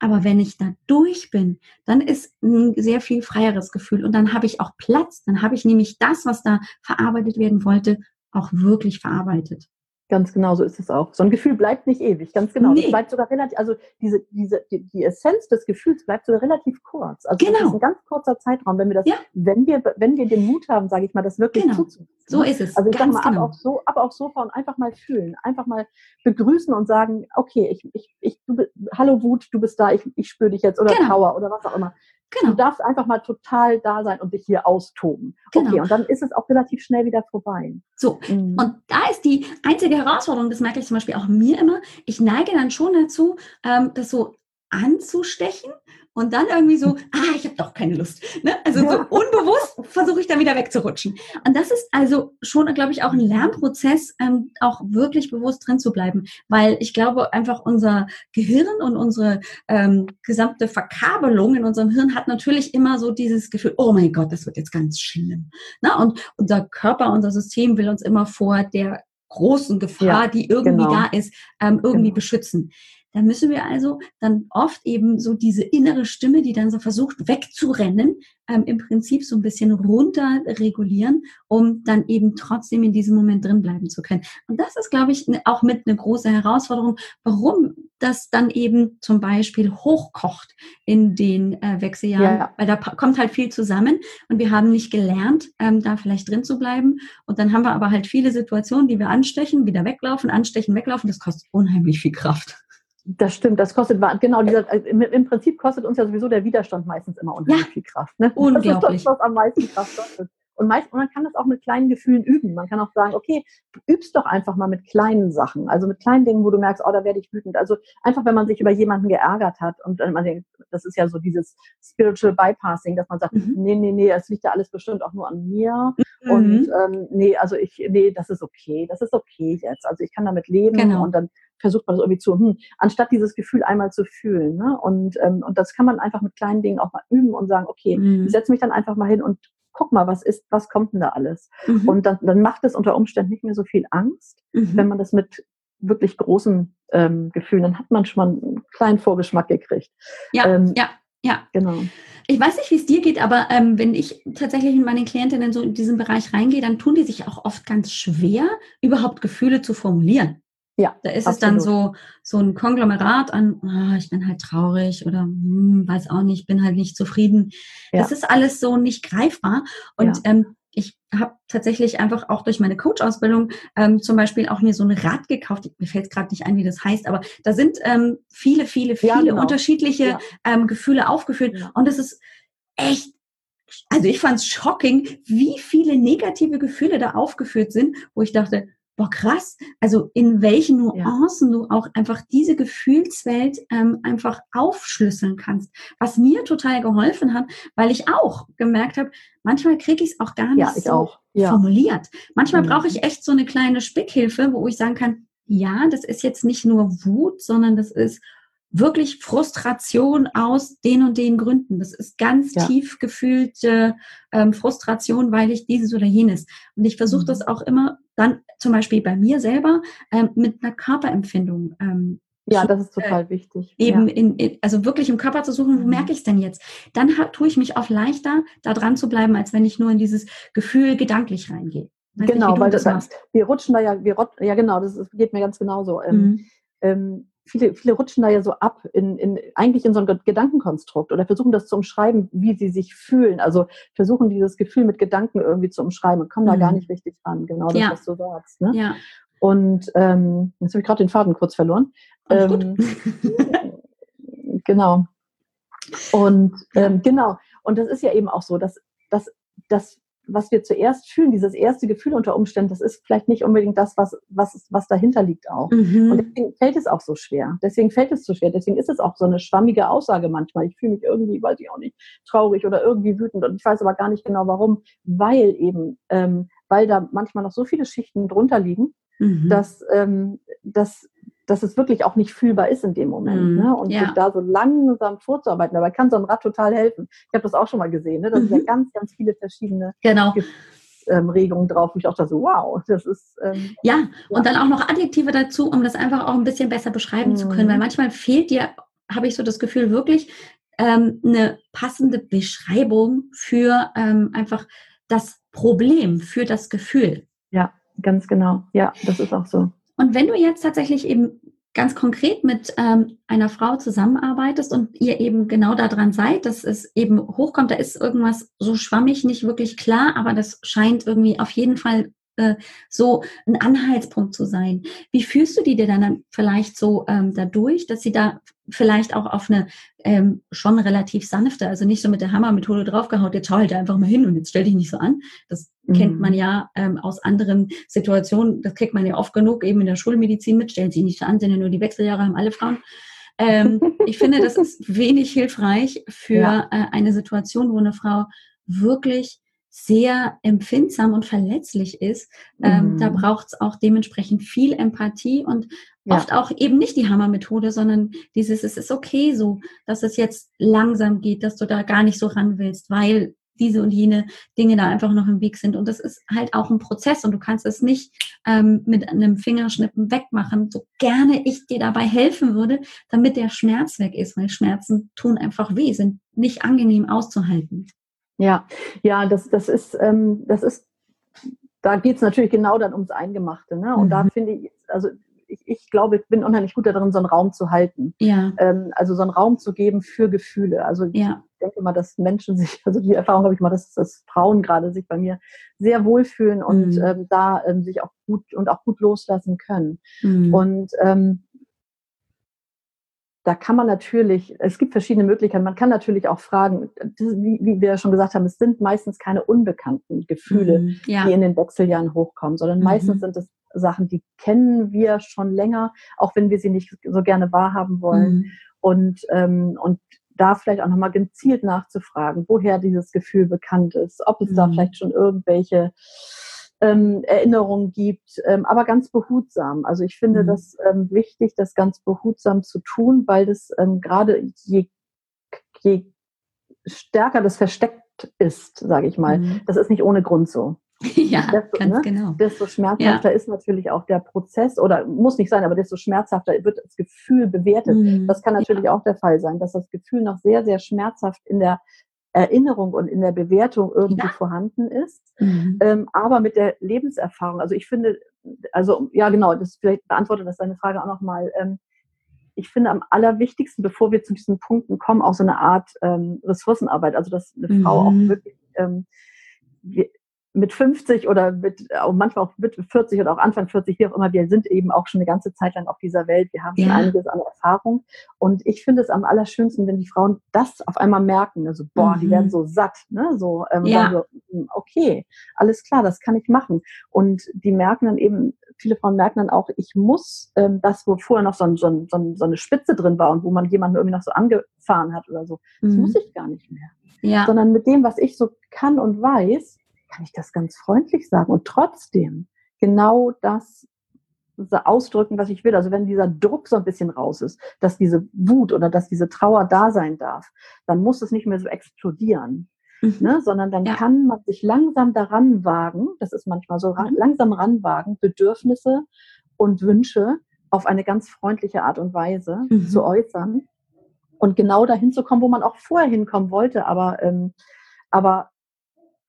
Aber wenn ich da durch bin, dann ist ein sehr viel freieres Gefühl und dann habe ich auch Platz. Dann habe ich nämlich das, was da verarbeitet werden wollte, auch wirklich verarbeitet. Ganz genau, so ist es auch. So ein Gefühl bleibt nicht ewig, ganz genau. Nee. Das bleibt sogar relativ, also diese, diese, die, die, Essenz des Gefühls bleibt sogar relativ kurz. Also genau. das ist ein ganz kurzer Zeitraum, wenn wir das, ja. wenn wir, wenn wir den Mut haben, sage ich mal, das wirklich genau. zuzulassen. So ist es. Also ich sage mal, genau. ab, aufs so, ab aufs Sofa und einfach mal fühlen, einfach mal begrüßen und sagen, okay, ich, ich, ich, du, hallo Wut, du bist da, ich, ich spüre dich jetzt oder genau. Trauer oder was auch immer. Genau. Du darfst einfach mal total da sein und dich hier austoben. Genau. Okay, und dann ist es auch relativ schnell wieder vorbei. So, mhm. und da ist die einzige Herausforderung, das merke ich zum Beispiel auch mir immer, ich neige dann schon dazu, ähm, das so anzustechen und dann irgendwie so, ah, ich habe doch keine Lust. Ne? Also ja. so unbewusst versuche ich dann wieder wegzurutschen. Und das ist also schon, glaube ich, auch ein Lernprozess, ähm, auch wirklich bewusst drin zu bleiben, weil ich glaube einfach unser Gehirn und unsere ähm, gesamte Verkabelung in unserem Hirn hat natürlich immer so dieses Gefühl, oh mein Gott, das wird jetzt ganz schlimm. Ne? Und unser Körper, unser System will uns immer vor der großen Gefahr, ja, die irgendwie genau. da ist, ähm, irgendwie genau. beschützen. Da müssen wir also dann oft eben so diese innere Stimme, die dann so versucht wegzurennen, ähm, im Prinzip so ein bisschen runter regulieren, um dann eben trotzdem in diesem Moment drin bleiben zu können. Und das ist, glaube ich, auch mit eine große Herausforderung, warum das dann eben zum Beispiel hochkocht in den äh, Wechseljahren, ja. weil da kommt halt viel zusammen und wir haben nicht gelernt, ähm, da vielleicht drin zu bleiben. Und dann haben wir aber halt viele Situationen, die wir anstechen, wieder weglaufen, anstechen, weglaufen. Das kostet unheimlich viel Kraft. Das stimmt, das kostet, genau, dieser, äh, im, im, Prinzip kostet uns ja sowieso der Widerstand meistens immer unheimlich ja. viel Kraft. Ne? Unglaublich. Das ist das, was am meisten Kraft kostet. Und, meist, und man kann das auch mit kleinen Gefühlen üben. Man kann auch sagen, okay, übst doch einfach mal mit kleinen Sachen. Also mit kleinen Dingen, wo du merkst, oh, da werde ich wütend. Also einfach, wenn man sich über jemanden geärgert hat und man denkt, das ist ja so dieses Spiritual Bypassing, dass man sagt, mhm. nee, nee, nee, es liegt ja alles bestimmt auch nur an mir. Mhm. Und ähm, nee, also ich, nee, das ist okay, das ist okay jetzt. Also ich kann damit leben genau. und dann versucht man das irgendwie zu, hm, anstatt dieses Gefühl einmal zu fühlen. Ne? Und, ähm, und das kann man einfach mit kleinen Dingen auch mal üben und sagen, okay, mhm. ich setze mich dann einfach mal hin und guck mal, was ist, was kommt denn da alles? Mhm. Und dann, dann macht es unter Umständen nicht mehr so viel Angst, mhm. wenn man das mit wirklich großen ähm, Gefühlen, dann hat man schon mal einen kleinen Vorgeschmack gekriegt. Ja, ähm, ja, ja. Genau. Ich weiß nicht, wie es dir geht, aber ähm, wenn ich tatsächlich mit meinen Klientinnen so in diesen Bereich reingehe, dann tun die sich auch oft ganz schwer, überhaupt Gefühle zu formulieren. Ja, da ist absolut. es dann so, so ein Konglomerat an, oh, ich bin halt traurig oder hm, weiß auch nicht, bin halt nicht zufrieden. Ja. Das ist alles so nicht greifbar. Und ja. ähm, ich habe tatsächlich einfach auch durch meine Coach-Ausbildung ähm, zum Beispiel auch mir so ein Rad gekauft. Mir fällt gerade nicht ein, wie das heißt, aber da sind ähm, viele, viele, viele ja, genau. unterschiedliche ähm, Gefühle aufgeführt. Und es ist echt also ich fand es shocking, wie viele negative Gefühle da aufgeführt sind, wo ich dachte, boah, krass, also in welchen Nuancen ja. du auch einfach diese Gefühlswelt ähm, einfach aufschlüsseln kannst. Was mir total geholfen hat, weil ich auch gemerkt habe, manchmal kriege ich es auch gar nicht ja, so ja. formuliert. Manchmal mhm. brauche ich echt so eine kleine Spickhilfe, wo ich sagen kann, ja, das ist jetzt nicht nur Wut, sondern das ist wirklich Frustration aus den und den Gründen. Das ist ganz ja. tief gefühlte ähm, Frustration, weil ich dieses oder jenes. Und ich versuche mhm. das auch immer dann zum Beispiel bei mir selber ähm, mit einer Körperempfindung. Ähm, ja, das ist total äh, wichtig. Eben ja. in, in, also wirklich im Körper zu suchen, wo mhm. merke ich es denn jetzt? Dann hab, tue ich mich auch leichter, da dran zu bleiben, als wenn ich nur in dieses Gefühl gedanklich reingehe. Weiß genau, nicht, weil das, das wir rutschen da ja, wir ja genau, das ist, geht mir ganz genauso. Ähm, mhm. Ähm, viele, viele rutschen da ja so ab in, in eigentlich in so ein Gedankenkonstrukt oder versuchen das zu umschreiben, wie sie sich fühlen. Also versuchen dieses Gefühl mit Gedanken irgendwie zu umschreiben und kommen mhm. da gar mhm. nicht richtig ran. Genau das, ja. was du sagst. Ne? Ja. Und ähm, jetzt habe ich gerade den Faden kurz verloren. Ähm, genau. Und ähm, genau. Und das ist ja eben auch so, dass, dass, dass was wir zuerst fühlen, dieses erste Gefühl unter Umständen, das ist vielleicht nicht unbedingt das, was, was, was dahinter liegt auch. Mhm. Und deswegen fällt es auch so schwer. Deswegen fällt es so schwer. Deswegen ist es auch so eine schwammige Aussage manchmal. Ich fühle mich irgendwie, weiß ich auch nicht, traurig oder irgendwie wütend und ich weiß aber gar nicht genau warum, weil eben, ähm, weil da manchmal noch so viele Schichten drunter liegen, mhm. dass, ähm, dass dass es wirklich auch nicht fühlbar ist in dem Moment. Mm, ne? Und ja. sich da so langsam vorzuarbeiten. Dabei kann so ein Rad total helfen. Ich habe das auch schon mal gesehen. Ne? Da sind ja mhm. ganz, ganz viele verschiedene genau. ähm, Regungen drauf. Und ich auch da so, wow, das ist. Ähm, ja, ja, und dann auch noch Adjektive dazu, um das einfach auch ein bisschen besser beschreiben mm. zu können. Weil mhm. manchmal fehlt dir, habe ich so das Gefühl, wirklich ähm, eine passende Beschreibung für ähm, einfach das Problem, für das Gefühl. Ja, ganz genau. Ja, das ist auch so. Und wenn du jetzt tatsächlich eben ganz konkret mit ähm, einer Frau zusammenarbeitest und ihr eben genau daran seid, dass es eben hochkommt, da ist irgendwas so schwammig nicht wirklich klar, aber das scheint irgendwie auf jeden Fall äh, so ein Anhaltspunkt zu sein. Wie fühlst du die dir dann vielleicht so ähm, dadurch, dass sie da vielleicht auch auf eine ähm, schon relativ sanfte, also nicht so mit der Hammermethode draufgehaut, jetzt schau halt einfach mal hin und jetzt stell dich nicht so an. Das mhm. kennt man ja ähm, aus anderen Situationen, das kriegt man ja oft genug, eben in der Schulmedizin mit, stellen sich nicht so an, sind ja nur die Wechseljahre, haben alle Frauen. ähm, ich finde, das ist wenig hilfreich für ja. äh, eine Situation, wo eine Frau wirklich sehr empfindsam und verletzlich ist, ähm, mhm. da braucht es auch dementsprechend viel Empathie und ja. oft auch eben nicht die Hammermethode, sondern dieses, es ist okay so, dass es jetzt langsam geht, dass du da gar nicht so ran willst, weil diese und jene Dinge da einfach noch im Weg sind. Und das ist halt auch ein Prozess und du kannst es nicht ähm, mit einem Fingerschnippen wegmachen, so gerne ich dir dabei helfen würde, damit der Schmerz weg ist, weil Schmerzen tun einfach weh, sind nicht angenehm auszuhalten. Ja, ja, das, das ist, ähm, das ist, da geht es natürlich genau dann ums Eingemachte. Ne? Und mhm. da finde ich, also ich, ich, glaube, ich bin unheimlich gut darin, so einen Raum zu halten. Ja. Ähm, also so einen Raum zu geben für Gefühle. Also ja. ich denke mal, dass Menschen sich, also die Erfahrung habe ich mal, dass, dass Frauen gerade sich bei mir sehr wohlfühlen und mhm. ähm, da ähm, sich auch gut und auch gut loslassen können. Mhm. Und ähm, da kann man natürlich, es gibt verschiedene Möglichkeiten. Man kann natürlich auch fragen, wie, wie wir schon gesagt haben, es sind meistens keine unbekannten Gefühle, mhm, ja. die in den Wechseljahren hochkommen, sondern mhm. meistens sind es Sachen, die kennen wir schon länger, auch wenn wir sie nicht so gerne wahrhaben wollen. Mhm. Und, ähm, und da vielleicht auch nochmal gezielt nachzufragen, woher dieses Gefühl bekannt ist, ob es da mhm. vielleicht schon irgendwelche ähm, Erinnerungen gibt, ähm, aber ganz behutsam. Also ich finde mhm. das ähm, wichtig, das ganz behutsam zu tun, weil das ähm, gerade je, je stärker das versteckt ist, sage ich mal, mhm. das ist nicht ohne Grund so. Ja, desto, ganz ne, genau. Desto schmerzhafter ja. ist natürlich auch der Prozess oder muss nicht sein, aber desto schmerzhafter wird das Gefühl bewertet. Mhm. Das kann natürlich ja. auch der Fall sein, dass das Gefühl noch sehr, sehr schmerzhaft in der Erinnerung und in der Bewertung irgendwie ja. vorhanden ist, mhm. ähm, aber mit der Lebenserfahrung. Also ich finde, also ja genau, das vielleicht beantwortet das deine Frage auch nochmal. Ähm, ich finde am allerwichtigsten, bevor wir zu diesen Punkten kommen, auch so eine Art ähm, Ressourcenarbeit, also dass eine mhm. Frau auch mhm. wirklich ähm, mit 50 oder mit, manchmal auch mit 40 oder auch Anfang 40, wie auch immer, wir sind eben auch schon eine ganze Zeit lang auf dieser Welt. Wir haben schon ja. einiges an Erfahrung. Und ich finde es am allerschönsten, wenn die Frauen das auf einmal merken. Also, boah, mhm. die werden so satt, ne? So, ähm, ja. so, hm, okay, alles klar, das kann ich machen. Und die merken dann eben, viele Frauen merken dann auch, ich muss ähm, das, wo vorher noch so, ein, so, ein, so, eine Spitze drin war und wo man jemanden irgendwie noch so angefahren hat oder so, das mhm. muss ich gar nicht mehr. Ja. Sondern mit dem, was ich so kann und weiß, kann ich das ganz freundlich sagen und trotzdem genau das ausdrücken, was ich will. Also wenn dieser Druck so ein bisschen raus ist, dass diese Wut oder dass diese Trauer da sein darf, dann muss es nicht mehr so explodieren. Mhm. Ne? sondern dann ja. kann man sich langsam daran wagen, das ist manchmal so, mhm. langsam ranwagen, Bedürfnisse und Wünsche auf eine ganz freundliche Art und Weise mhm. zu äußern und genau dahin zu kommen, wo man auch vorher hinkommen wollte, aber, ähm, aber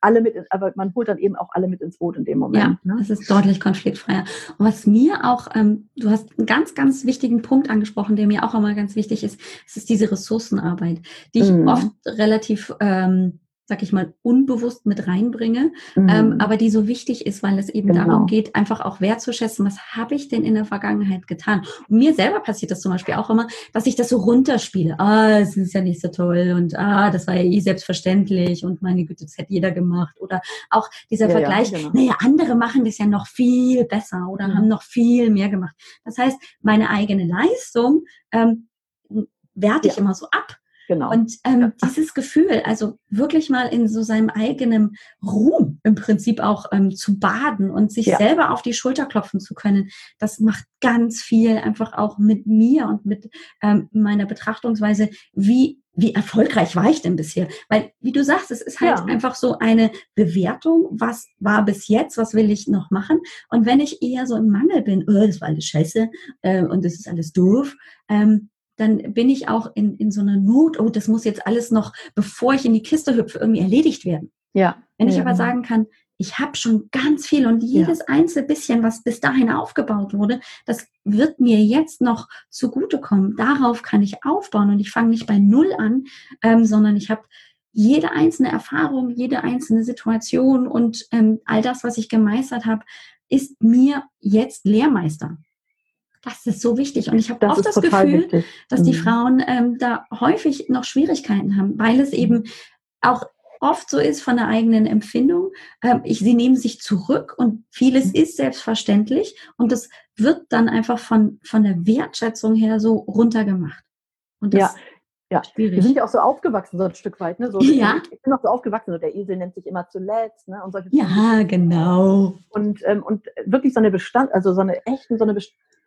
alle mit, aber man holt dann eben auch alle mit ins Boot in dem Moment. Ja, ne? das ist deutlich konfliktfreier. Und was mir auch, ähm, du hast einen ganz, ganz wichtigen Punkt angesprochen, der mir auch immer ganz wichtig ist, es ist diese Ressourcenarbeit, die ich mhm. oft relativ ähm, sag ich mal, unbewusst mit reinbringe, mhm. ähm, aber die so wichtig ist, weil es eben genau. darum geht, einfach auch wertzuschätzen, was habe ich denn in der Vergangenheit getan. Und mir selber passiert das zum Beispiel auch immer, dass ich das so runterspiele. Ah, es ist ja nicht so toll und ah, das war ja eh selbstverständlich und meine Güte, das hätte jeder gemacht. Oder auch dieser ja, Vergleich, ja, genau. naja, andere machen das ja noch viel besser oder mhm. haben noch viel mehr gemacht. Das heißt, meine eigene Leistung ähm, werte ich immer so ab Genau. Und ähm, ja. dieses Gefühl, also wirklich mal in so seinem eigenen Ruhm im Prinzip auch ähm, zu baden und sich ja. selber auf die Schulter klopfen zu können, das macht ganz viel einfach auch mit mir und mit ähm, meiner Betrachtungsweise, wie wie erfolgreich war ich denn bisher? Weil, wie du sagst, es ist halt ja. einfach so eine Bewertung, was war bis jetzt, was will ich noch machen? Und wenn ich eher so im Mangel bin, oh, das war alles scheiße äh, und das ist alles doof, ähm, dann bin ich auch in, in so einer Not, oh, das muss jetzt alles noch, bevor ich in die Kiste hüpfe, irgendwie erledigt werden. Ja. Wenn ich ja. aber sagen kann, ich habe schon ganz viel und jedes ja. einzelne bisschen, was bis dahin aufgebaut wurde, das wird mir jetzt noch zugutekommen. Darauf kann ich aufbauen und ich fange nicht bei Null an, ähm, sondern ich habe jede einzelne Erfahrung, jede einzelne Situation und ähm, all das, was ich gemeistert habe, ist mir jetzt Lehrmeister. Das ist so wichtig. Und ich habe oft das Gefühl, wichtig. dass die mhm. Frauen ähm, da häufig noch Schwierigkeiten haben, weil es eben auch oft so ist von der eigenen Empfindung. Ähm, ich, sie nehmen sich zurück und vieles mhm. ist selbstverständlich und das wird dann einfach von, von der Wertschätzung her so runtergemacht. Und das ja. Ja, schwierig. wir sind ja auch so aufgewachsen, so ein Stück weit. Ne? So, ja. Ich bin auch so aufgewachsen, so der Esel nennt sich immer zuletzt. Ne? Und solche ja, Sachen. genau. Und, ähm, und wirklich so eine Bestand, also so eine echten, so eine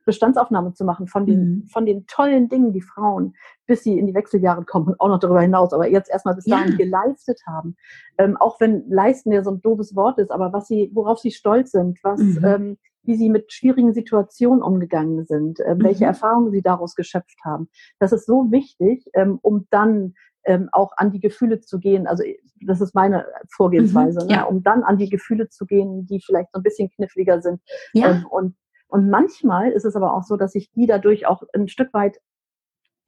Bestandsaufnahme zu machen von den, mhm. von den tollen Dingen, die Frauen, bis sie in die Wechseljahre kommen und auch noch darüber hinaus, aber jetzt erstmal bis dahin ja. geleistet haben. Ähm, auch wenn leisten ja so ein doofes Wort ist, aber was sie, worauf sie stolz sind, was, mhm. ähm, wie sie mit schwierigen Situationen umgegangen sind, äh, welche mhm. Erfahrungen sie daraus geschöpft haben. Das ist so wichtig, ähm, um dann ähm, auch an die Gefühle zu gehen. Also das ist meine Vorgehensweise, mhm, ja. ne? um dann an die Gefühle zu gehen, die vielleicht so ein bisschen kniffliger sind. Ja. Ähm, und, und manchmal ist es aber auch so, dass sich die dadurch auch ein Stück weit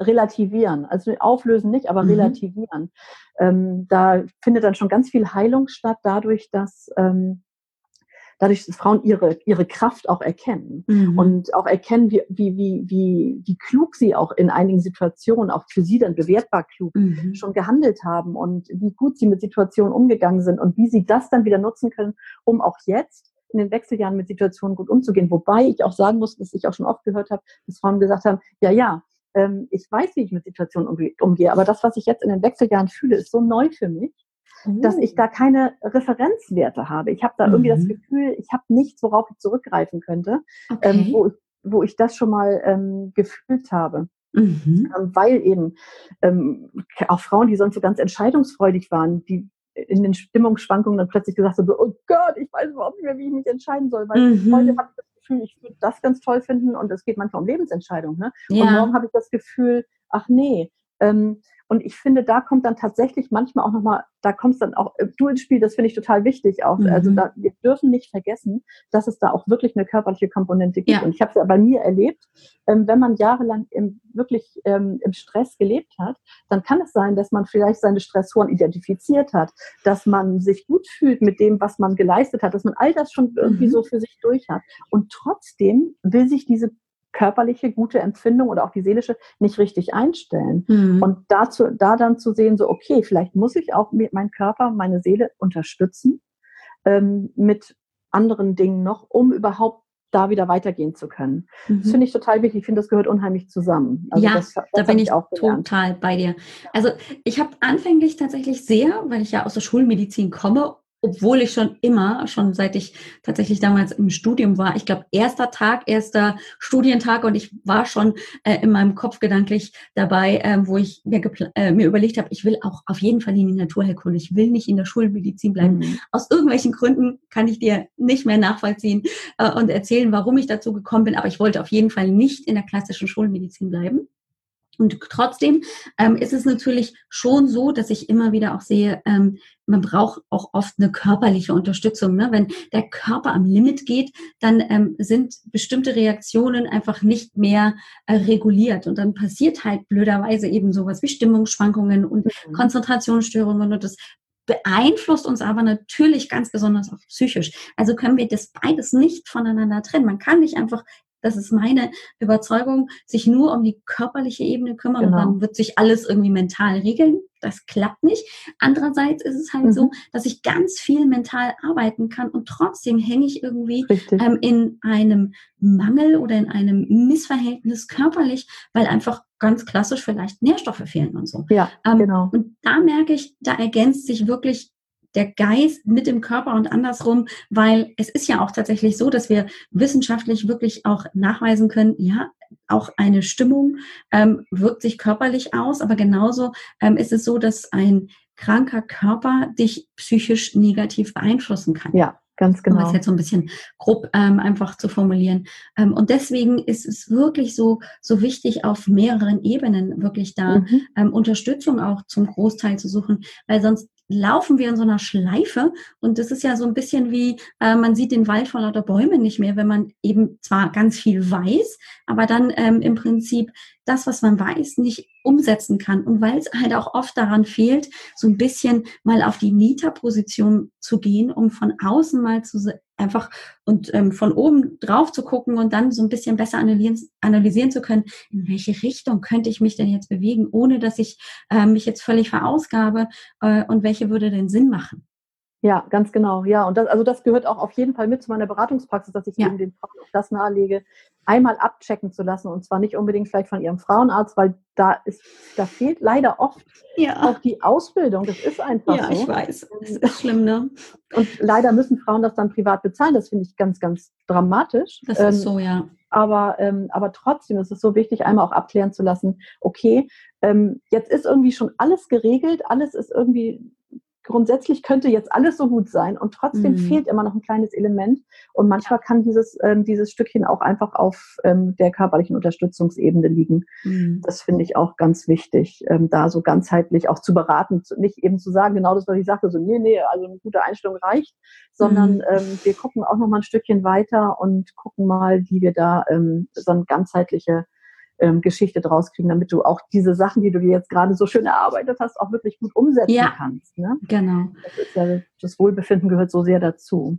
relativieren. Also auflösen nicht, aber mhm. relativieren. Ähm, da findet dann schon ganz viel Heilung statt, dadurch, dass ähm, dadurch, dass Frauen ihre, ihre Kraft auch erkennen mhm. und auch erkennen, wie, wie, wie, wie, wie klug sie auch in einigen Situationen, auch für sie dann bewertbar klug, mhm. schon gehandelt haben und wie gut sie mit Situationen umgegangen sind und wie sie das dann wieder nutzen können, um auch jetzt in den Wechseljahren mit Situationen gut umzugehen. Wobei ich auch sagen muss, dass ich auch schon oft gehört habe, dass Frauen gesagt haben, ja, ja, ähm, ich weiß, wie ich mit Situationen umgehe, aber das, was ich jetzt in den Wechseljahren fühle, ist so neu für mich dass ich da oh. keine Referenzwerte habe. Ich habe da mhm. irgendwie das mhm. Gefühl, ich habe nichts, worauf ich zurückgreifen könnte, ähm, okay. wo, ich, wo ich das schon mal ähm, gefühlt habe. Mhm. Ähm, weil eben ähm, auch Frauen, die sonst so ganz entscheidungsfreudig waren, die in den Stimmungsschwankungen dann plötzlich gesagt haben, oh Gott, ich weiß überhaupt nicht mehr, wie ich mich entscheiden soll, weil mhm. heute habe ich das Gefühl, ich würde das ganz toll finden und es geht manchmal um Lebensentscheidungen. Ne? Ja. Und morgen habe ich das Gefühl, ach nee, ähm, und ich finde, da kommt dann tatsächlich manchmal auch nochmal, da kommt es dann auch äh, du ins Spiel, das finde ich total wichtig auch. Mhm. Also da, wir dürfen nicht vergessen, dass es da auch wirklich eine körperliche Komponente gibt. Ja. Und ich habe es ja bei mir erlebt, ähm, wenn man jahrelang im, wirklich ähm, im Stress gelebt hat, dann kann es sein, dass man vielleicht seine Stressoren identifiziert hat, dass man sich gut fühlt mit dem, was man geleistet hat, dass man all das schon irgendwie mhm. so für sich durch hat. Und trotzdem will sich diese körperliche gute Empfindung oder auch die seelische nicht richtig einstellen. Mhm. Und dazu, da dann zu sehen, so, okay, vielleicht muss ich auch meinen Körper, meine Seele unterstützen ähm, mit anderen Dingen noch, um überhaupt da wieder weitergehen zu können. Mhm. Das finde ich total wichtig. Ich finde, das gehört unheimlich zusammen. Also ja, das, das da bin ich, auch total bei dir. Also ich habe anfänglich tatsächlich sehr, weil ich ja aus der Schulmedizin komme obwohl ich schon immer, schon seit ich tatsächlich damals im Studium war, ich glaube, erster Tag, erster Studientag und ich war schon äh, in meinem Kopf gedanklich dabei, äh, wo ich mir, äh, mir überlegt habe, ich will auch auf jeden Fall in die Naturheilkunde, ich will nicht in der Schulmedizin bleiben. Mhm. Aus irgendwelchen Gründen kann ich dir nicht mehr nachvollziehen äh, und erzählen, warum ich dazu gekommen bin, aber ich wollte auf jeden Fall nicht in der klassischen Schulmedizin bleiben. Und trotzdem ähm, ist es natürlich schon so, dass ich immer wieder auch sehe, ähm, man braucht auch oft eine körperliche Unterstützung. Ne? Wenn der Körper am Limit geht, dann ähm, sind bestimmte Reaktionen einfach nicht mehr äh, reguliert. Und dann passiert halt blöderweise eben sowas wie Stimmungsschwankungen und mhm. Konzentrationsstörungen. Und das beeinflusst uns aber natürlich ganz besonders auch psychisch. Also können wir das beides nicht voneinander trennen. Man kann nicht einfach das ist meine Überzeugung, sich nur um die körperliche Ebene kümmern genau. und dann wird sich alles irgendwie mental regeln. Das klappt nicht. Andererseits ist es halt mhm. so, dass ich ganz viel mental arbeiten kann und trotzdem hänge ich irgendwie ähm, in einem Mangel oder in einem Missverhältnis körperlich, weil einfach ganz klassisch vielleicht Nährstoffe fehlen und so. Ja, ähm, genau. Und da merke ich, da ergänzt sich wirklich der Geist mit dem Körper und andersrum, weil es ist ja auch tatsächlich so, dass wir wissenschaftlich wirklich auch nachweisen können, ja, auch eine Stimmung ähm, wirkt sich körperlich aus, aber genauso ähm, ist es so, dass ein kranker Körper dich psychisch negativ beeinflussen kann. Ja, Ganz genau. Um es jetzt so ein bisschen grob ähm, einfach zu formulieren. Ähm, und deswegen ist es wirklich so, so wichtig, auf mehreren Ebenen wirklich da mhm. ähm, Unterstützung auch zum Großteil zu suchen, weil sonst laufen wir in so einer Schleife und das ist ja so ein bisschen wie, äh, man sieht den Wald vor lauter Bäume nicht mehr, wenn man eben zwar ganz viel weiß, aber dann ähm, im Prinzip das, was man weiß, nicht umsetzen kann. Und weil es halt auch oft daran fehlt, so ein bisschen mal auf die Mieterposition zu gehen, um von außen mal zu einfach und ähm, von oben drauf zu gucken und dann so ein bisschen besser analysieren, analysieren zu können, in welche Richtung könnte ich mich denn jetzt bewegen, ohne dass ich äh, mich jetzt völlig verausgabe äh, und welche würde denn Sinn machen. Ja, ganz genau. Ja, und das, also das gehört auch auf jeden Fall mit zu meiner Beratungspraxis, dass ich Ja. eben den Frauen auch das nahelege, einmal abchecken zu lassen und zwar nicht unbedingt vielleicht von ihrem Frauenarzt, weil da ist, da fehlt leider oft Ja, auch die Ausbildung. Das ist einfach ja so. ich weiß. Es ist schlimm, ne? Und leider müssen Frauen das dann privat bezahlen. Das finde ich ganz, ganz dramatisch. Das Ähm, ist so, ja. aber, ähm, aber trotzdem ist es so wichtig, einmal auch abklären zu lassen, okay, ähm, jetzt ist irgendwie schon alles geregelt, alles ist irgendwie, grundsätzlich könnte jetzt alles so gut sein und trotzdem Mhm. fehlt immer noch ein kleines Element und manchmal kann dieses, ähm, dieses Stückchen auch einfach auf ähm, der körperlichen Unterstützungsebene liegen. Mhm. Das finde ich auch ganz wichtig, ähm, da so ganzheitlich auch zu beraten, nicht eben zu sagen, genau das, was ich sagte, so, nee, nee, also eine gute Einstellung reicht, sondern Mhm. ähm, wir gucken auch noch mal ein Stückchen weiter und gucken mal, wie wir da ähm, so eine ganzheitliche ähm, Geschichte draus kriegen, damit du auch diese Sachen, die du dir jetzt gerade so schön erarbeitet hast, auch wirklich gut umsetzen Ja. kannst. Ne? Genau. Das, ja, das Wohlbefinden gehört so sehr dazu.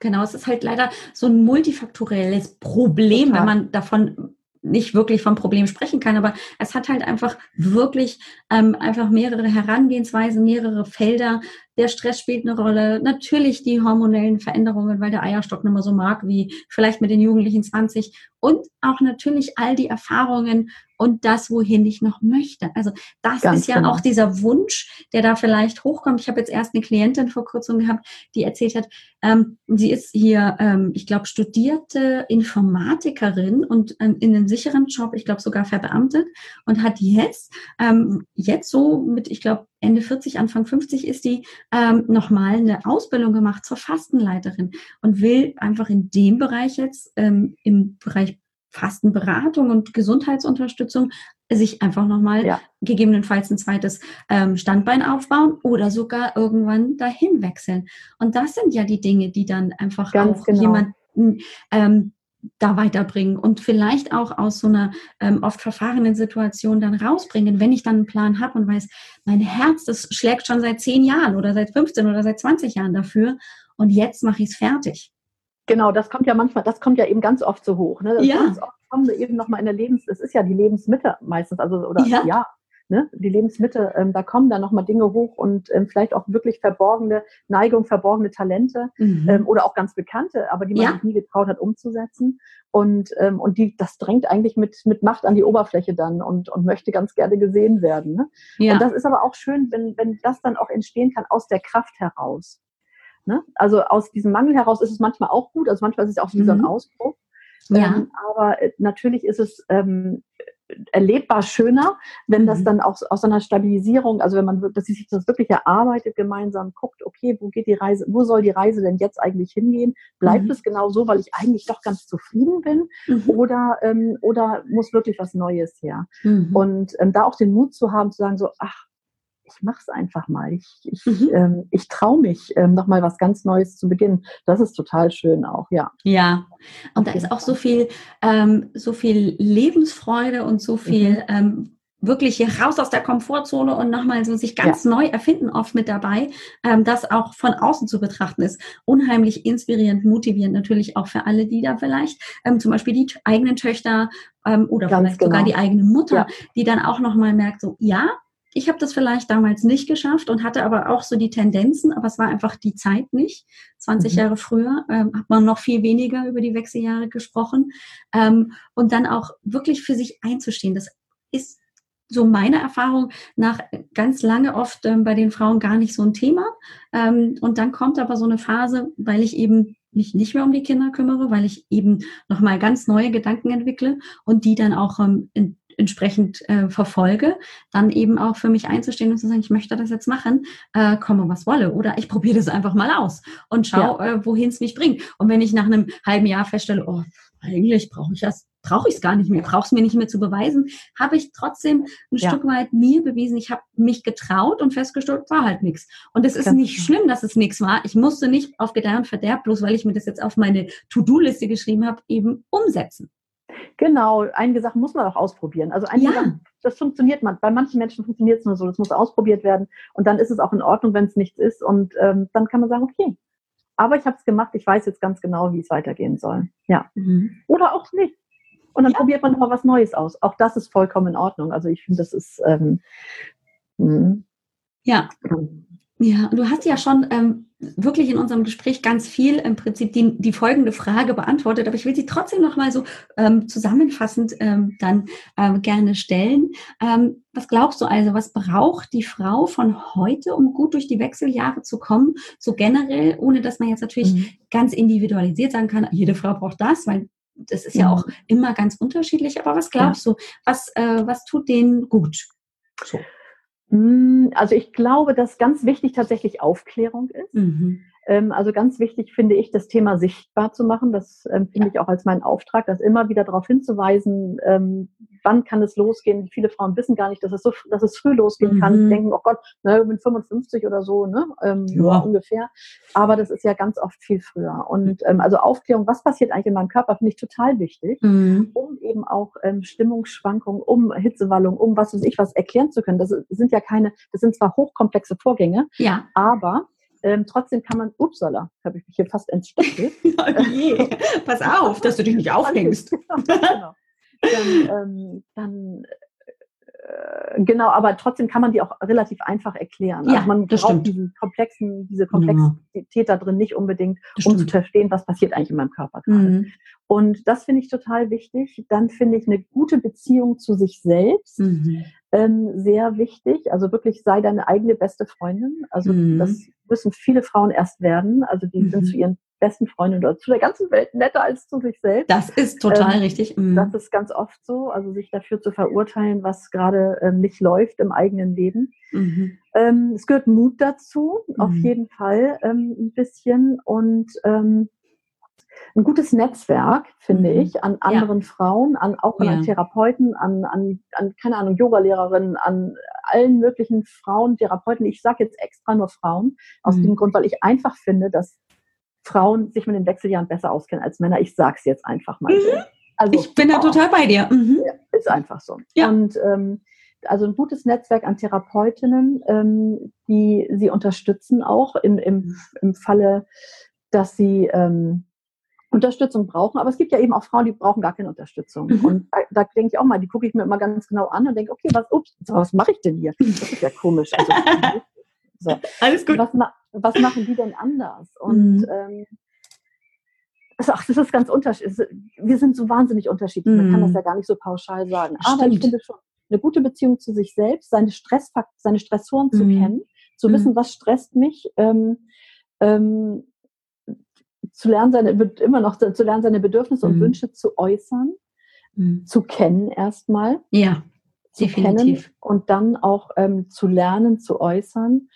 Genau, es ist halt leider so ein multifaktorielles Problem, Total. wenn man davon nicht wirklich vom Problem sprechen kann, aber es hat halt einfach wirklich ähm, einfach mehrere Herangehensweisen, mehrere Felder. Der Stress spielt eine Rolle, natürlich die hormonellen Veränderungen, weil der Eierstock nicht mehr so mag wie vielleicht mit den Jugendlichen 20 und auch natürlich all die Erfahrungen und das, wohin ich noch möchte. Also das Ganz ist ja genau. auch dieser Wunsch, der da vielleicht hochkommt. Ich habe jetzt erst eine Klientin vor kurzem gehabt, die erzählt hat, ähm, sie ist hier, ähm, ich glaube, studierte Informatikerin und ähm, in einem sicheren Job, ich glaube sogar verbeamtet und hat jetzt, ähm, jetzt so mit, ich glaube, Ende 40, Anfang 50 ist die, ähm, nochmal eine Ausbildung gemacht zur Fastenleiterin und will einfach in dem Bereich jetzt, ähm, im Bereich Fastenberatung und Gesundheitsunterstützung, sich einfach nochmal Ja. gegebenenfalls ein zweites ähm, Standbein aufbauen oder sogar irgendwann dahin wechseln. Und das sind ja die Dinge, die dann einfach Ganz auch genau. jemanden ähm, da weiterbringen und vielleicht auch aus so einer ähm, oft verfahrenen Situation dann rausbringen, wenn ich dann einen Plan habe und weiß, mein Herz, das schlägt schon seit zehn Jahren oder seit 15 oder seit 20 Jahren dafür und jetzt mache ich es fertig. Genau, das kommt ja manchmal, das kommt ja eben ganz oft so hoch. Ne? Das Ja. Ganz oft kommen wir eben nochmal in der Lebens, es ist ja die Lebensmitte meistens, also oder Ja. ja, ne? die Lebensmitte, ähm, da kommen dann nochmal Dinge hoch und ähm, vielleicht auch wirklich verborgene Neigung, verborgene Talente Mhm. ähm, oder auch ganz bekannte, aber die man Ja. sich nie getraut hat umzusetzen. Und, ähm, und die, das drängt eigentlich mit, mit Macht an die Oberfläche dann und, und möchte ganz gerne gesehen werden. Ne? ja. Und das ist aber auch schön, wenn, wenn das dann auch entstehen kann aus der Kraft heraus. Ne? Also aus diesem Mangel heraus ist es manchmal auch gut, also manchmal ist es auch wie so ein Mhm. Ausbruch. ja. Ähm, aber äh, natürlich ist es ähm, erlebbar schöner, wenn das Mhm. dann auch aus einer Stabilisierung, also wenn man dass sich das wirklich erarbeitet, gemeinsam guckt, okay, wo geht die Reise, wo soll die Reise denn jetzt eigentlich hingehen? Bleibt Mhm. es genau so, weil ich eigentlich doch ganz zufrieden bin, Mhm. oder ähm, oder muss wirklich was Neues her? Mhm. Und ähm, da auch den Mut zu haben, zu sagen, so, ach, ich mach's einfach mal. Ich, ich, Mhm. ähm, ich traue mich, ähm, nochmal was ganz Neues zu beginnen. Das ist total schön auch, ja. Ja, und Auf da ist auch so viel, ähm, so viel Lebensfreude und so viel Mhm. wirklich hier raus aus der Komfortzone und nochmal so sich ganz neu erfinden oft mit dabei, ähm, das auch von außen zu betrachten ist. Unheimlich inspirierend, motivierend natürlich auch für alle, die da vielleicht ähm, zum Beispiel die eigenen Töchter ähm, oder Ganz vielleicht sogar genau. die eigene Mutter, Ja. die dann auch nochmal merkt, so ja, ich habe das vielleicht damals nicht geschafft und hatte aber auch so die Tendenzen, aber es war einfach die Zeit nicht. 20 Mhm. Jahre früher ähm, hat man noch viel weniger über die Wechseljahre gesprochen. Ähm, und dann auch wirklich für sich einzustehen. Das ist so meine Erfahrung nach ganz lange oft ähm, bei den Frauen gar nicht so ein Thema. Ähm, und dann kommt aber so eine Phase, weil ich eben mich nicht mehr um die Kinder kümmere, weil ich eben nochmal ganz neue Gedanken entwickle und die dann auch ähm, in, entsprechend äh, verfolge, dann eben auch für mich einzustehen und zu sagen, ich möchte das jetzt machen, äh, komme was wolle. Oder ich probiere das einfach mal aus und schau, äh, wohin es mich bringt. Und wenn ich nach einem halben Jahr feststelle, oh, eigentlich brauche ich das, brauche ich es gar nicht mehr, brauche es mir nicht mehr zu beweisen, habe ich trotzdem ein Ja. Stück weit mir bewiesen, ich habe mich getraut und festgestellt, war halt nichts. Und es ist Ganz nicht genau. schlimm, dass es nichts war. Ich musste nicht auf Gedeih und Verderb, bloß weil ich mir das jetzt auf meine To-Do-Liste geschrieben habe, eben umsetzen. Genau, einige Sachen muss man auch ausprobieren. Also einige Ja. Sachen, das funktioniert man. Bei manchen Menschen funktioniert es nur so, das muss ausprobiert werden. Und dann ist es auch in Ordnung, wenn es nichts ist. Und ähm, dann kann man sagen, okay, aber ich habe es gemacht, ich weiß jetzt ganz genau, wie es weitergehen soll. Ja. Oder auch nicht. Und dann Ja. probiert man nochmal was Neues aus. Auch das ist vollkommen in Ordnung. Also ich finde, das ist ähm, mh, Ja, ja, und du hast ja schon ähm, wirklich in unserem Gespräch ganz viel im Prinzip die, die folgende Frage beantwortet, aber ich will sie trotzdem noch mal so ähm, zusammenfassend ähm, dann ähm, gerne stellen. Ähm, was glaubst du also, was braucht die Frau von heute, um gut durch die Wechseljahre zu kommen? So generell, ohne dass man jetzt natürlich mhm. ganz individualisiert sagen kann, jede Frau braucht das, weil das ist ja, ja auch immer ganz unterschiedlich. Aber was glaubst ja. du, was, äh, was tut denen gut? So. Hm, also ich glaube, dass ganz wichtig tatsächlich Aufklärung ist. Mhm. Ähm, also ganz wichtig finde ich, das Thema sichtbar zu machen. Das ähm, finde ich auch als meinen Auftrag, das immer wieder darauf hinzuweisen, ähm, wann kann es losgehen. Viele Frauen wissen gar nicht, dass es so, dass es früh losgehen mhm. kann. Denken, oh Gott, ne, bin 55 oder so, ne, ähm, ja. ungefähr. Aber das ist ja ganz oft viel früher. Und ähm, also Aufklärung, was passiert eigentlich in meinem Körper, finde ich total wichtig, mhm. um eben auch ähm, Stimmungsschwankungen, um Hitzewallung, um was weiß ich was erklären zu können. Das sind ja keine, das sind zwar hochkomplexe Vorgänge, ja. aber ähm, trotzdem kann man, upsala, habe ich mich hier fast entsteckelt. oh je, pass auf, dass du dich nicht aufhängst. genau. Dann, ähm, dann äh, genau, aber trotzdem kann man die auch relativ einfach erklären. Ja, also man das braucht stimmt. diesen komplexen, diese Komplexität da drin nicht unbedingt, um zu verstehen, was passiert eigentlich in meinem Körper gerade. Mhm. Und das finde ich total wichtig. Dann finde ich eine gute Beziehung zu sich selbst mhm. ähm, sehr wichtig. Also wirklich sei deine eigene beste Freundin. Also mhm. das müssen viele Frauen erst werden. Also die sind mhm. zu ihren besten Freundin oder zu der ganzen Welt netter als zu sich selbst. Das ist total ähm, richtig. Mhm. Das ist ganz oft so, also sich dafür zu verurteilen, was gerade ähm, nicht läuft im eigenen Leben. Mhm. Ähm, es gehört Mut dazu, mhm. auf jeden Fall ähm, ein bisschen und ähm, ein gutes Netzwerk, finde mhm. ich, an anderen ja. Frauen, an, auch an ja. Therapeuten, an, an, an, keine Ahnung, Yogalehrerinnen, an allen möglichen Frauen, Therapeuten. Ich sage jetzt extra nur Frauen, aus mhm. dem Grund, weil ich einfach finde, dass Frauen sich mit den Wechseljahren besser auskennen als Männer. Ich sage es jetzt einfach mal. Mhm. Also, ich bin da oh, total bei dir. Mhm. Ist einfach so. Ja. Und ähm, also ein gutes Netzwerk an Therapeutinnen, ähm, die sie unterstützen auch in, im, mhm. im Falle, dass sie ähm, Unterstützung brauchen. Aber es gibt ja eben auch Frauen, die brauchen gar keine Unterstützung. Mhm. Und da, da, denke ich auch mal, die gucke ich mir immer ganz genau an und denke, okay, was, ups, was mache ich denn hier? Das ist ja komisch. Also, so. Alles gut. Was, was, machen die denn anders? Und mhm. ähm, ach, das ist ganz unterschiedlich. Wir sind so wahnsinnig unterschiedlich. Man kann das mhm. ja gar nicht so pauschal sagen. Aber Stimmt. ich finde schon, eine gute Beziehung zu sich selbst, seine Stressfaktoren, seine Stressoren zu mhm. kennen, zu wissen, mhm. was stresst mich, ähm, ähm, zu lernen, seine, immer noch zu lernen, seine Bedürfnisse mhm. und Wünsche zu äußern, mhm. zu kennen erstmal. Ja, definitiv. und dann auch ähm, zu lernen, zu äußern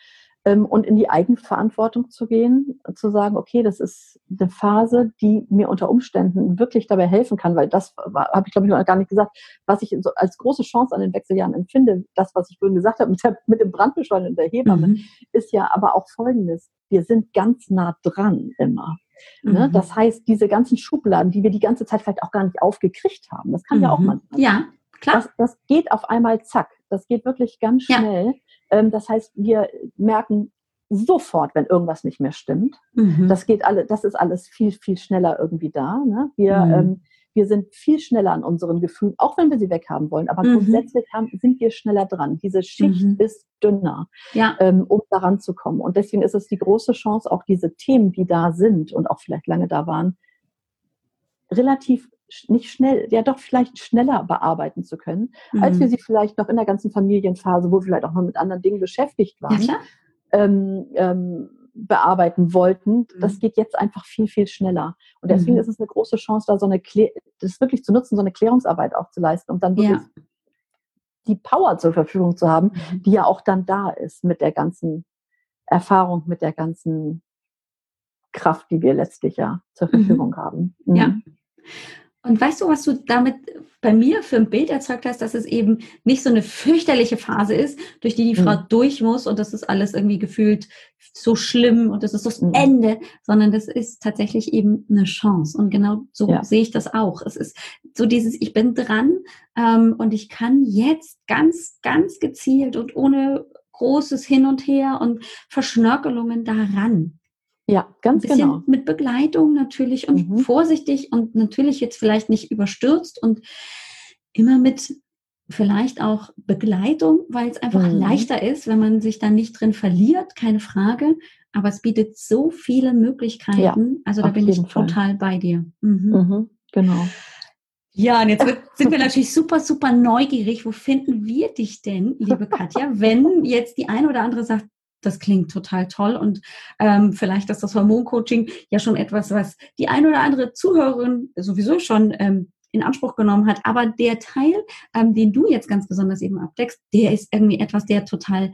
und in die Eigenverantwortung zu gehen, zu sagen, okay, das ist eine Phase, die mir unter Umständen wirklich dabei helfen kann, weil das habe ich, glaube ich, noch gar nicht gesagt, was ich so als große Chance an den Wechseljahren empfinde, das, was ich vorhin gesagt habe mit, der, mit dem Brandbeschleuniger und der Hebamme, mhm. ist ja aber auch Folgendes. Wir sind ganz nah dran immer. Ne? Mhm. Das heißt, diese ganzen Schubladen, die wir die ganze Zeit vielleicht auch gar nicht aufgekriegt haben, das kann mhm. ja auch mhm. manchmal. Ja, klar. Das, das, geht auf einmal zack. Das geht wirklich ganz schnell. Ja. Ähm, das heißt, wir merken sofort, wenn irgendwas nicht mehr stimmt. Mhm. Das geht alle, das ist alles viel, viel schneller irgendwie da. Ne? Wir, mhm. ähm, wir sind viel schneller an unseren Gefühlen, auch wenn wir sie weghaben wollen. Aber mhm. grundsätzlich haben, sind wir schneller dran. Diese Schicht mhm. ist dünner, ja. ähm, um daran zu kommen. Und deswegen ist es die große Chance, auch diese Themen, die da sind und auch vielleicht lange da waren, relativ nicht schnell, ja doch vielleicht schneller bearbeiten zu können, mhm. als wir sie vielleicht noch in der ganzen Familienphase, wo wir vielleicht auch noch mit anderen Dingen beschäftigt waren, ja, ähm, ähm, bearbeiten wollten. Das mhm. geht jetzt einfach viel, viel schneller. Und deswegen mhm. ist es eine große Chance, da so eine Klär das wirklich zu nutzen, so eine Klärungsarbeit auch zu leisten, um dann wirklich ja. die Power zur Verfügung zu haben, mhm. die ja auch dann da ist mit der ganzen Erfahrung, mit der ganzen Kraft, die wir letztlich ja zur mhm. Verfügung haben. Ja. Und weißt du, was du damit bei mir für ein Bild erzeugt hast, dass es eben nicht so eine fürchterliche Phase ist, durch die die Frau mhm. durch muss und das ist alles irgendwie gefühlt so schlimm und das ist das mhm. Ende, sondern das ist tatsächlich eben eine Chance. Und genau so ja. sehe ich das auch. Es ist so dieses, ich bin dran ähm, und ich kann jetzt ganz, ganz gezielt und ohne großes Hin und Her und Verschnörkelungen daran. Ja, ganz ein bisschen genau. Mit Begleitung natürlich und mhm. vorsichtig und natürlich jetzt vielleicht nicht überstürzt und immer mit vielleicht auch Begleitung, weil es einfach mhm. leichter ist, wenn man sich da nicht drin verliert, keine Frage. aber es bietet so viele Möglichkeiten. Ja, also da bin ich total bei dir. Mhm. Mhm, genau. Ja, und jetzt sind wir natürlich super, super neugierig. Wo finden wir dich denn, liebe Katja, wenn jetzt die eine oder andere sagt, das klingt total toll und ähm, vielleicht ist das Hormoncoaching ja schon etwas, was die eine oder andere Zuhörerin sowieso schon ähm, in Anspruch genommen hat. Aber der Teil, ähm, den du jetzt ganz besonders eben abdeckst, der ist irgendwie etwas, der total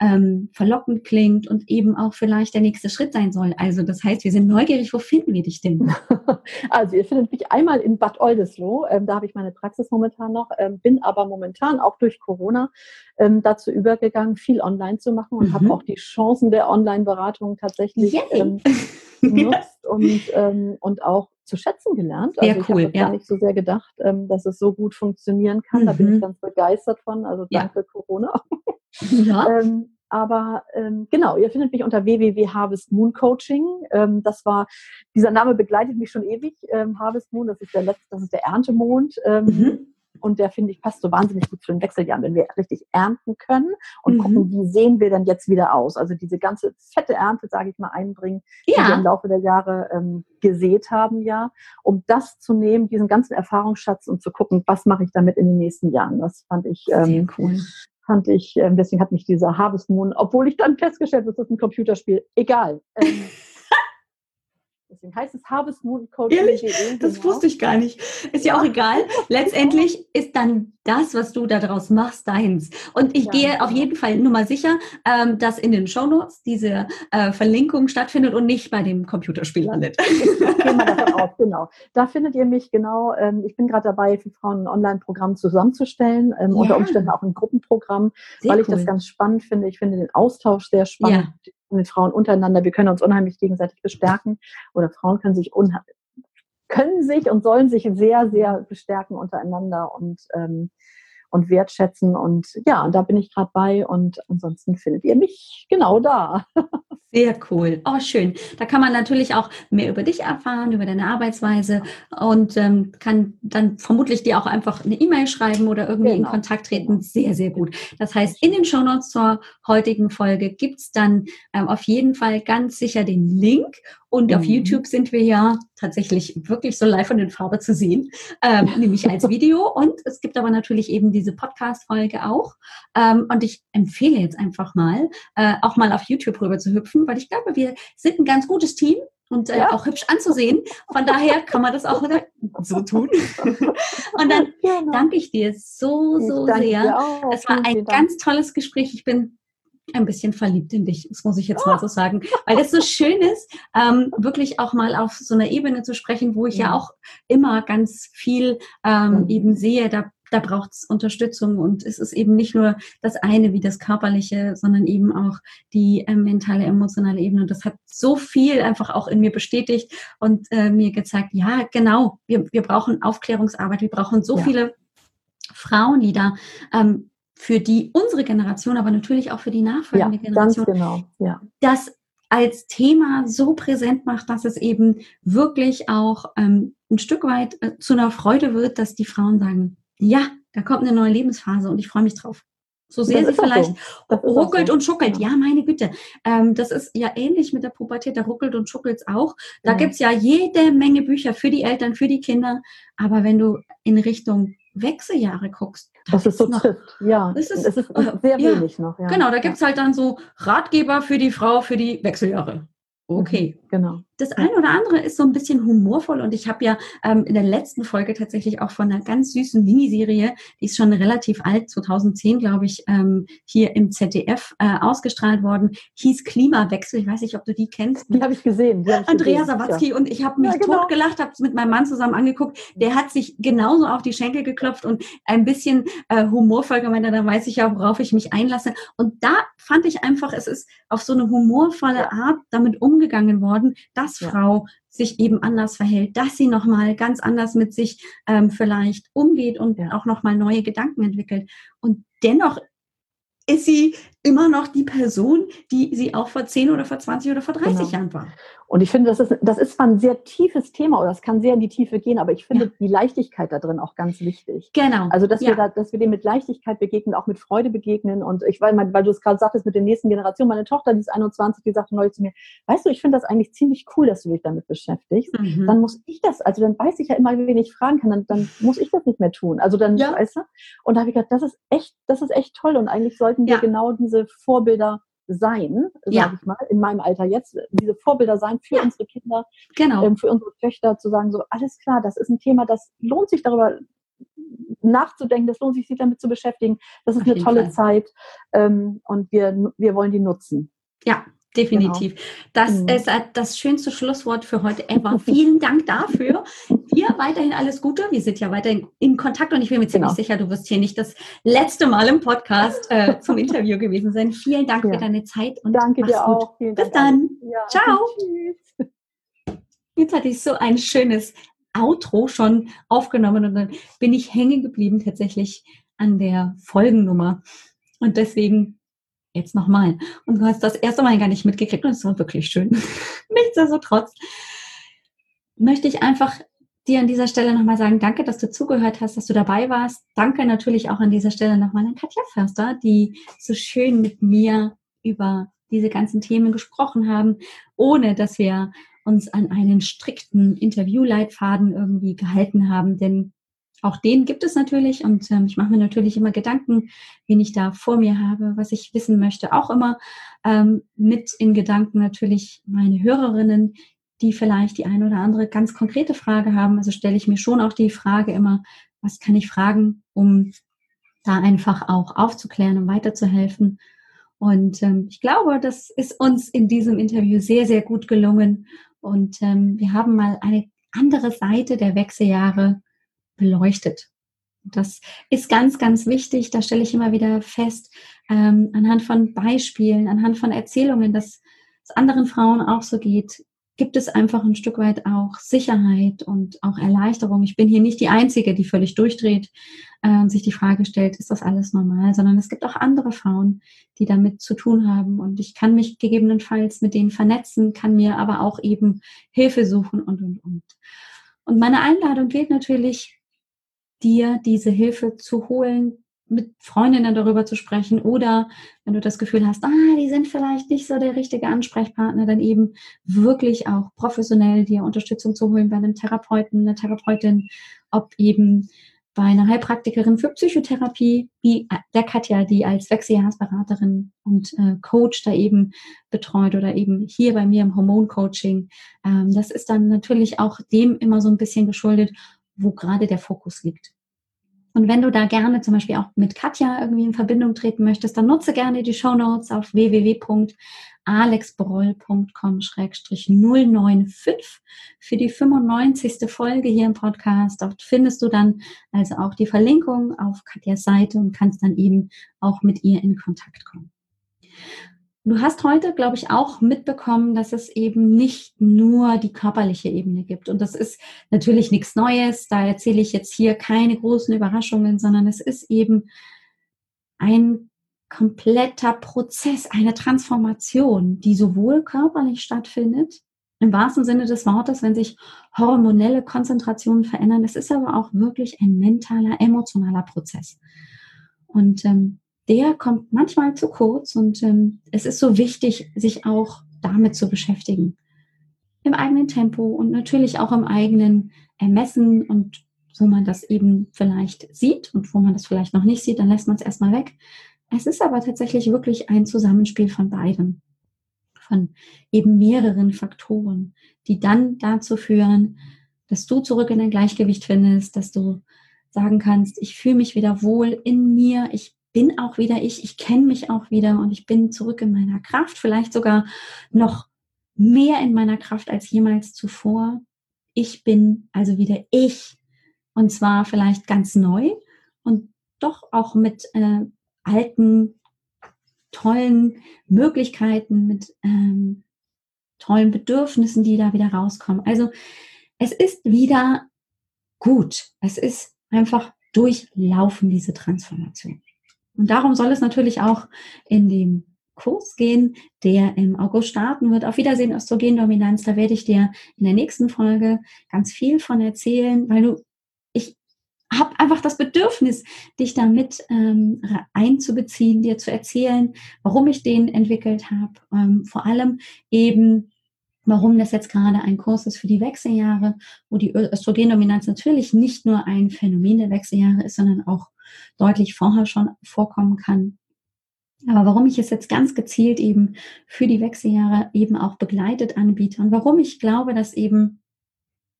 ähm, verlockend klingt und eben auch vielleicht der nächste Schritt sein soll. Also das heißt, wir sind neugierig, wo finden wir dich denn? Also ihr findet mich einmal in Bad Oldesloe, ähm, da habe ich meine Praxis momentan noch, ähm, bin aber momentan auch durch Corona ähm, dazu übergegangen, viel online zu machen und mhm. habe auch die Chancen der Online-Beratung tatsächlich ähm, genutzt und, ähm, und auch zu schätzen gelernt. Also sehr cool, ich habe ja. gar nicht so sehr gedacht, dass es so gut funktionieren kann. Mhm. Da bin ich mhm. ganz begeistert von. Also danke ja. Corona. Ja. ähm, aber ähm, genau, ihr findet mich unter www.harvest Moon Coaching. Ähm, das war, dieser Name begleitet mich schon ewig. Ähm, Harvest Moon, das ist der letzte, das ist der Erntemond. Ähm, mhm. Und der, finde ich, passt so wahnsinnig gut zu den Wechseljahren, wenn wir richtig ernten können und mhm. gucken, wie sehen wir denn jetzt wieder aus. Also diese ganze fette Ernte, sage ich mal, einbringen, ja. die wir im Laufe der Jahre ähm, gesät haben, ja, um das zu nehmen, diesen ganzen Erfahrungsschatz und zu gucken, was mache ich damit in den nächsten Jahren. Das fand ich ähm, cool. Fand ich, ähm, deswegen hat mich dieser Harvest Moon, obwohl ich dann festgestellt habe, das ist ein Computerspiel, egal. Deswegen heißt es Harvest Moon Code. Ehrlich? Das genau. wusste ich gar nicht. Ist ja, ja auch egal. Letztendlich ist dann das, was du daraus machst, deins. Und ich ja, gehe auf jeden Fall nur mal sicher, ähm, dass in den Shownotes diese äh, Verlinkung stattfindet und nicht bei dem Computerspiel landet. Davon aus, genau. Da findet ihr mich genau. Ähm, ich bin gerade dabei, für Frauen ein Online-Programm zusammenzustellen, ähm, ja. unter Umständen auch ein Gruppenprogramm, sehr weil ich das ganz spannend finde. Ich finde den Austausch sehr spannend. Mit Frauen untereinander. Wir können uns unheimlich gegenseitig bestärken oder Frauen können sich können sich und sollen sich sehr, sehr bestärken untereinander und, ähm, und wertschätzen. Und ja, und da bin ich gerade bei und ansonsten findet ihr mich genau da. Sehr cool. Oh, schön. Da kann man natürlich auch mehr über dich erfahren, über deine Arbeitsweise und ähm, kann dann vermutlich dir auch einfach eine E-Mail schreiben oder irgendwie genau. in Kontakt treten. Sehr, sehr gut. Das heißt, in den Shownotes zur heutigen Folge gibt's dann ähm, auf jeden Fall ganz sicher den Link und mhm. auf YouTube sind wir ja tatsächlich wirklich so live und in Farbe zu sehen, ähm, nämlich als Video. Und es gibt aber natürlich eben diese Podcast-Folge auch. Ähm, und ich empfehle jetzt einfach mal, äh, auch mal auf YouTube rüber zu hüpfen, weil ich glaube, wir sind ein ganz gutes Team und äh, ja. auch hübsch anzusehen. Von daher kann man das auch wieder so tun. und dann danke ich dir so, so sehr. Es war ein ganz tolles Gespräch. Ich bin ein bisschen verliebt in dich, das muss ich jetzt mal so sagen, weil das so schön ist, ähm, wirklich auch mal auf so einer Ebene zu sprechen, wo ich ja, ja auch immer ganz viel ähm, eben sehe, da, da braucht es Unterstützung und es ist eben nicht nur das eine wie das körperliche, sondern eben auch die äh, mentale, emotionale Ebene. Und das hat so viel einfach auch in mir bestätigt und äh, mir gezeigt, ja, genau, wir, wir brauchen Aufklärungsarbeit, wir brauchen so ja. viele Frauen, die da ähm, für die unsere Generation, aber natürlich auch für die nachfolgende ja, Generation, ganz genau. ja. das als Thema so präsent macht, dass es eben wirklich auch ähm, ein Stück weit äh, zu einer Freude wird, dass die Frauen sagen, ja, da kommt eine neue Lebensphase und ich freue mich drauf. So sehr sie vielleicht so. ruckelt so. und schuckelt. Ja. ja, meine Güte. Ähm, das ist ja ähnlich mit der Pubertät, da ruckelt und schuckelt auch. Da ja. gibt's ja jede Menge Bücher für die Eltern, für die Kinder. Aber wenn du in Richtung Wechseljahre guckst, das ist so noch, trifft. Ja, es ist, es ist sehr ja, wenig noch. Ja. Genau, da gibt's halt dann so Ratgeber für die Frau für die Wechseljahre. Okay. Mhm, genau. Das eine oder andere ist so ein bisschen humorvoll und ich habe ja ähm, in der letzten Folge tatsächlich auch von einer ganz süßen Miniserie, die ist schon relativ alt, 2010 glaube ich, ähm, hier im ZDF äh, ausgestrahlt worden, hieß Klimawechsel. Ich weiß nicht, ob du die kennst. Die habe ich gesehen. Hab Andrea Sawatzki ja. und ich habe mich ja, genau. totgelacht, habe es mit meinem Mann zusammen angeguckt. Der hat sich genauso auf die Schenkel geklopft und ein bisschen äh, humorvoll gemeint, dann weiß ich ja, worauf ich mich einlasse. Und da fand ich einfach, es ist auf so eine humorvolle Art damit umgegangen worden, dass dass ja. Frau sich eben anders verhält, dass sie nochmal ganz anders mit sich ähm, vielleicht umgeht und ja. auch nochmal neue Gedanken entwickelt. Und dennoch ist sie immer noch die Person, die sie auch vor 10 oder vor 20 oder vor 30 genau. Jahren war. Und ich finde, das ist, das ist zwar ein sehr tiefes Thema oder das kann sehr in die Tiefe gehen, aber ich finde ja. die Leichtigkeit da drin auch ganz wichtig. Genau. Also, dass, ja. wir da, dass wir dem mit Leichtigkeit begegnen, auch mit Freude begegnen. Und ich, weil, weil du es gerade sagtest mit der nächsten Generation, meine Tochter, die ist 21, die sagte neulich zu mir, weißt du, ich finde das eigentlich ziemlich cool, dass du dich damit beschäftigst. Mhm. Dann muss ich das, also dann weiß ich ja immer, wen ich fragen kann, dann, dann muss ich das nicht mehr tun. Also dann, ja. weißt du? Und da habe ich gedacht, das ist echt, das ist echt toll. Und eigentlich sollten wir genau diese Vorbilder sein, ja. sage ich mal, in meinem Alter jetzt, diese Vorbilder sein für ja. unsere Kinder, genau. ähm, für unsere Töchter, zu sagen, so, alles klar, das ist ein Thema, das lohnt sich darüber nachzudenken, das lohnt sich, sich damit zu beschäftigen. Das ist Auf eine tolle Fall. Zeit ähm, und wir, wir wollen die nutzen. Ja, Definitiv. Genau. Das mhm. ist das schönste Schlusswort für heute ever. Vielen Dank dafür. Dir weiterhin alles Gute. Wir sind ja weiterhin in Kontakt und ich bin mir ziemlich genau. sicher, du wirst hier nicht das letzte Mal im Podcast äh, zum Interview gewesen sein. Vielen Dank ja. für deine Zeit und Danke dir gut. auch. Bis dann. Ja. Ciao. Tschüss. Jetzt hatte ich so ein schönes Outro schon aufgenommen und dann bin ich hängen geblieben tatsächlich an der Folgennummer. Und deswegen jetzt nochmal. Und du hast das erste Mal gar nicht mitgekriegt und es war wirklich schön. Nichtsdestotrotz möchte ich einfach dir an dieser Stelle nochmal sagen, danke, dass du zugehört hast, dass du dabei warst. Danke natürlich auch an dieser Stelle nochmal an Katja Förster, die so schön mit mir über diese ganzen Themen gesprochen haben, ohne dass wir uns an einen strikten Interviewleitfaden irgendwie gehalten haben. Denn auch den gibt es natürlich und ähm, ich mache mir natürlich immer Gedanken, wen ich da vor mir habe, was ich wissen möchte. Auch immer ähm, mit in Gedanken natürlich meine Hörerinnen, die vielleicht die eine oder andere ganz konkrete Frage haben. Also stelle ich mir schon auch die Frage immer, was kann ich fragen, um da einfach auch aufzuklären und weiterzuhelfen. Und ähm, ich glaube, das ist uns in diesem Interview sehr, sehr gut gelungen. Und ähm, wir haben mal eine andere Seite der Wechseljahre beleuchtet. Das ist ganz, ganz wichtig. Da stelle ich immer wieder fest, ähm, anhand von Beispielen, anhand von Erzählungen, dass es anderen Frauen auch so geht, gibt es einfach ein Stück weit auch Sicherheit und auch Erleichterung. Ich bin hier nicht die Einzige, die völlig durchdreht äh, und sich die Frage stellt, ist das alles normal, sondern es gibt auch andere Frauen, die damit zu tun haben. Und ich kann mich gegebenenfalls mit denen vernetzen, kann mir aber auch eben Hilfe suchen und, und, und. Und meine Einladung gilt natürlich dir diese Hilfe zu holen, mit Freundinnen darüber zu sprechen oder wenn du das Gefühl hast, ah, die sind vielleicht nicht so der richtige Ansprechpartner, dann eben wirklich auch professionell dir Unterstützung zu holen bei einem Therapeuten, einer Therapeutin, ob eben bei einer Heilpraktikerin für Psychotherapie, wie der Katja, die als Wechseljahrsberaterin und äh, Coach da eben betreut oder eben hier bei mir im Hormoncoaching. Ähm, das ist dann natürlich auch dem immer so ein bisschen geschuldet, wo gerade der Fokus liegt. Und wenn du da gerne zum Beispiel auch mit Katja irgendwie in Verbindung treten möchtest, dann nutze gerne die Show Notes auf www.alexbroll.com-095 für die 95. Folge hier im Podcast. Dort findest du dann also auch die Verlinkung auf Katjas Seite und kannst dann eben auch mit ihr in Kontakt kommen. Du hast heute, glaube ich, auch mitbekommen, dass es eben nicht nur die körperliche Ebene gibt. Und das ist natürlich nichts Neues. Da erzähle ich jetzt hier keine großen Überraschungen, sondern es ist eben ein kompletter Prozess, eine Transformation, die sowohl körperlich stattfindet, im wahrsten Sinne des Wortes, wenn sich hormonelle Konzentrationen verändern. Es ist aber auch wirklich ein mentaler, emotionaler Prozess. Und ähm, der kommt manchmal zu kurz und ähm, es ist so wichtig, sich auch damit zu beschäftigen. Im eigenen Tempo und natürlich auch im eigenen Ermessen und wo man das eben vielleicht sieht und wo man das vielleicht noch nicht sieht, dann lässt man es erstmal weg. Es ist aber tatsächlich wirklich ein Zusammenspiel von beiden, von eben mehreren Faktoren, die dann dazu führen, dass du zurück in dein Gleichgewicht findest, dass du sagen kannst, ich fühle mich wieder wohl in mir, ich bin auch wieder ich, ich kenne mich auch wieder und ich bin zurück in meiner Kraft, vielleicht sogar noch mehr in meiner Kraft als jemals zuvor. Ich bin also wieder ich und zwar vielleicht ganz neu und doch auch mit äh, alten, tollen Möglichkeiten, mit ähm, tollen Bedürfnissen, die da wieder rauskommen. Also es ist wieder gut. Es ist einfach durchlaufen, diese Transformation. Und darum soll es natürlich auch in dem Kurs gehen, der im August starten wird. Auf Wiedersehen Östrogendominanz. Da werde ich dir in der nächsten Folge ganz viel von erzählen, weil du, ich habe einfach das Bedürfnis, dich damit ähm, einzubeziehen, dir zu erzählen, warum ich den entwickelt habe. Ähm, vor allem eben, warum das jetzt gerade ein Kurs ist für die Wechseljahre, wo die Östrogendominanz natürlich nicht nur ein Phänomen der Wechseljahre ist, sondern auch deutlich vorher schon vorkommen kann. Aber warum ich es jetzt ganz gezielt eben für die Wechseljahre eben auch begleitet anbiete und warum ich glaube, dass eben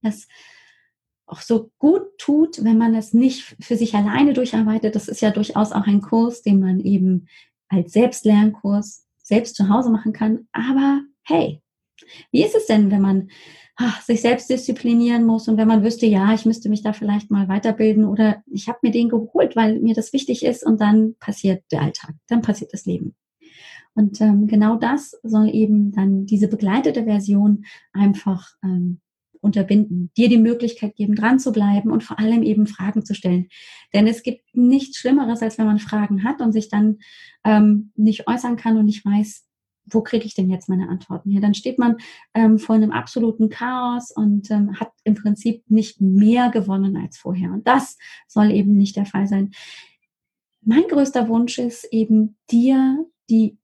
das auch so gut tut, wenn man es nicht für sich alleine durcharbeitet. Das ist ja durchaus auch ein Kurs, den man eben als Selbstlernkurs selbst zu Hause machen kann. Aber hey, wie ist es denn, wenn man ach, sich selbst disziplinieren muss und wenn man wüsste, ja, ich müsste mich da vielleicht mal weiterbilden oder ich habe mir den geholt, weil mir das wichtig ist und dann passiert der Alltag, dann passiert das Leben. Und ähm, genau das soll eben dann diese begleitete Version einfach ähm, unterbinden, dir die Möglichkeit geben, dran zu bleiben und vor allem eben Fragen zu stellen. Denn es gibt nichts Schlimmeres, als wenn man Fragen hat und sich dann ähm, nicht äußern kann und nicht weiß, wo kriege ich denn jetzt meine Antworten hier? Dann steht man ähm, vor einem absoluten Chaos und ähm, hat im Prinzip nicht mehr gewonnen als vorher. Und das soll eben nicht der Fall sein. Mein größter Wunsch ist eben dir die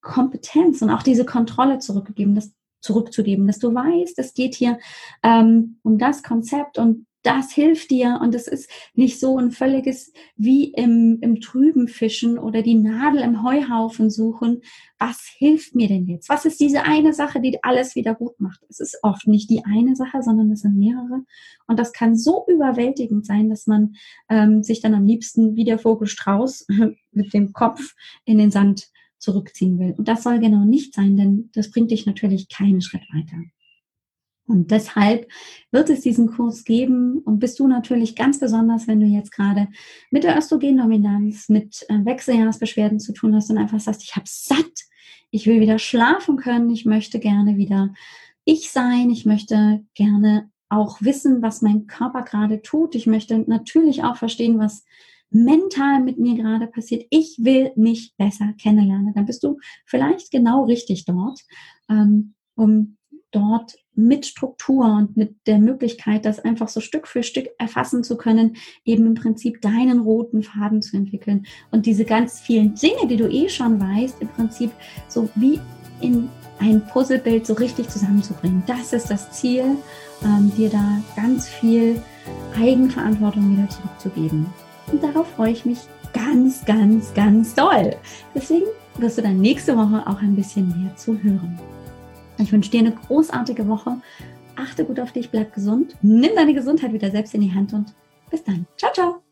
Kompetenz und auch diese Kontrolle zurückgegeben, das zurückzugeben, dass du weißt, es geht hier ähm, um das Konzept und das hilft dir und es ist nicht so ein völliges wie im, im Trüben fischen oder die Nadel im Heuhaufen suchen. Was hilft mir denn jetzt? Was ist diese eine Sache, die alles wieder gut macht? Es ist oft nicht die eine Sache, sondern es sind mehrere. Und das kann so überwältigend sein, dass man ähm, sich dann am liebsten wie der Vogel Strauß mit dem Kopf in den Sand zurückziehen will. Und das soll genau nicht sein, denn das bringt dich natürlich keinen Schritt weiter. Und deshalb wird es diesen Kurs geben und bist du natürlich ganz besonders, wenn du jetzt gerade mit der Östrogendominanz, mit äh, Wechseljahrsbeschwerden zu tun hast und einfach sagst, ich habe satt, ich will wieder schlafen können, ich möchte gerne wieder ich sein, ich möchte gerne auch wissen, was mein Körper gerade tut. Ich möchte natürlich auch verstehen, was mental mit mir gerade passiert. Ich will mich besser kennenlernen. Dann bist du vielleicht genau richtig dort, ähm, um dort mit Struktur und mit der Möglichkeit, das einfach so Stück für Stück erfassen zu können, eben im Prinzip deinen roten Faden zu entwickeln und diese ganz vielen Dinge, die du eh schon weißt, im Prinzip so wie in ein Puzzlebild so richtig zusammenzubringen. Das ist das Ziel, ähm, dir da ganz viel Eigenverantwortung wieder zurückzugeben. Und darauf freue ich mich ganz, ganz, ganz doll. Deswegen wirst du dann nächste Woche auch ein bisschen mehr zu hören. Ich wünsche dir eine großartige Woche. Achte gut auf dich, bleib gesund. Nimm deine Gesundheit wieder selbst in die Hand und bis dann. Ciao, ciao.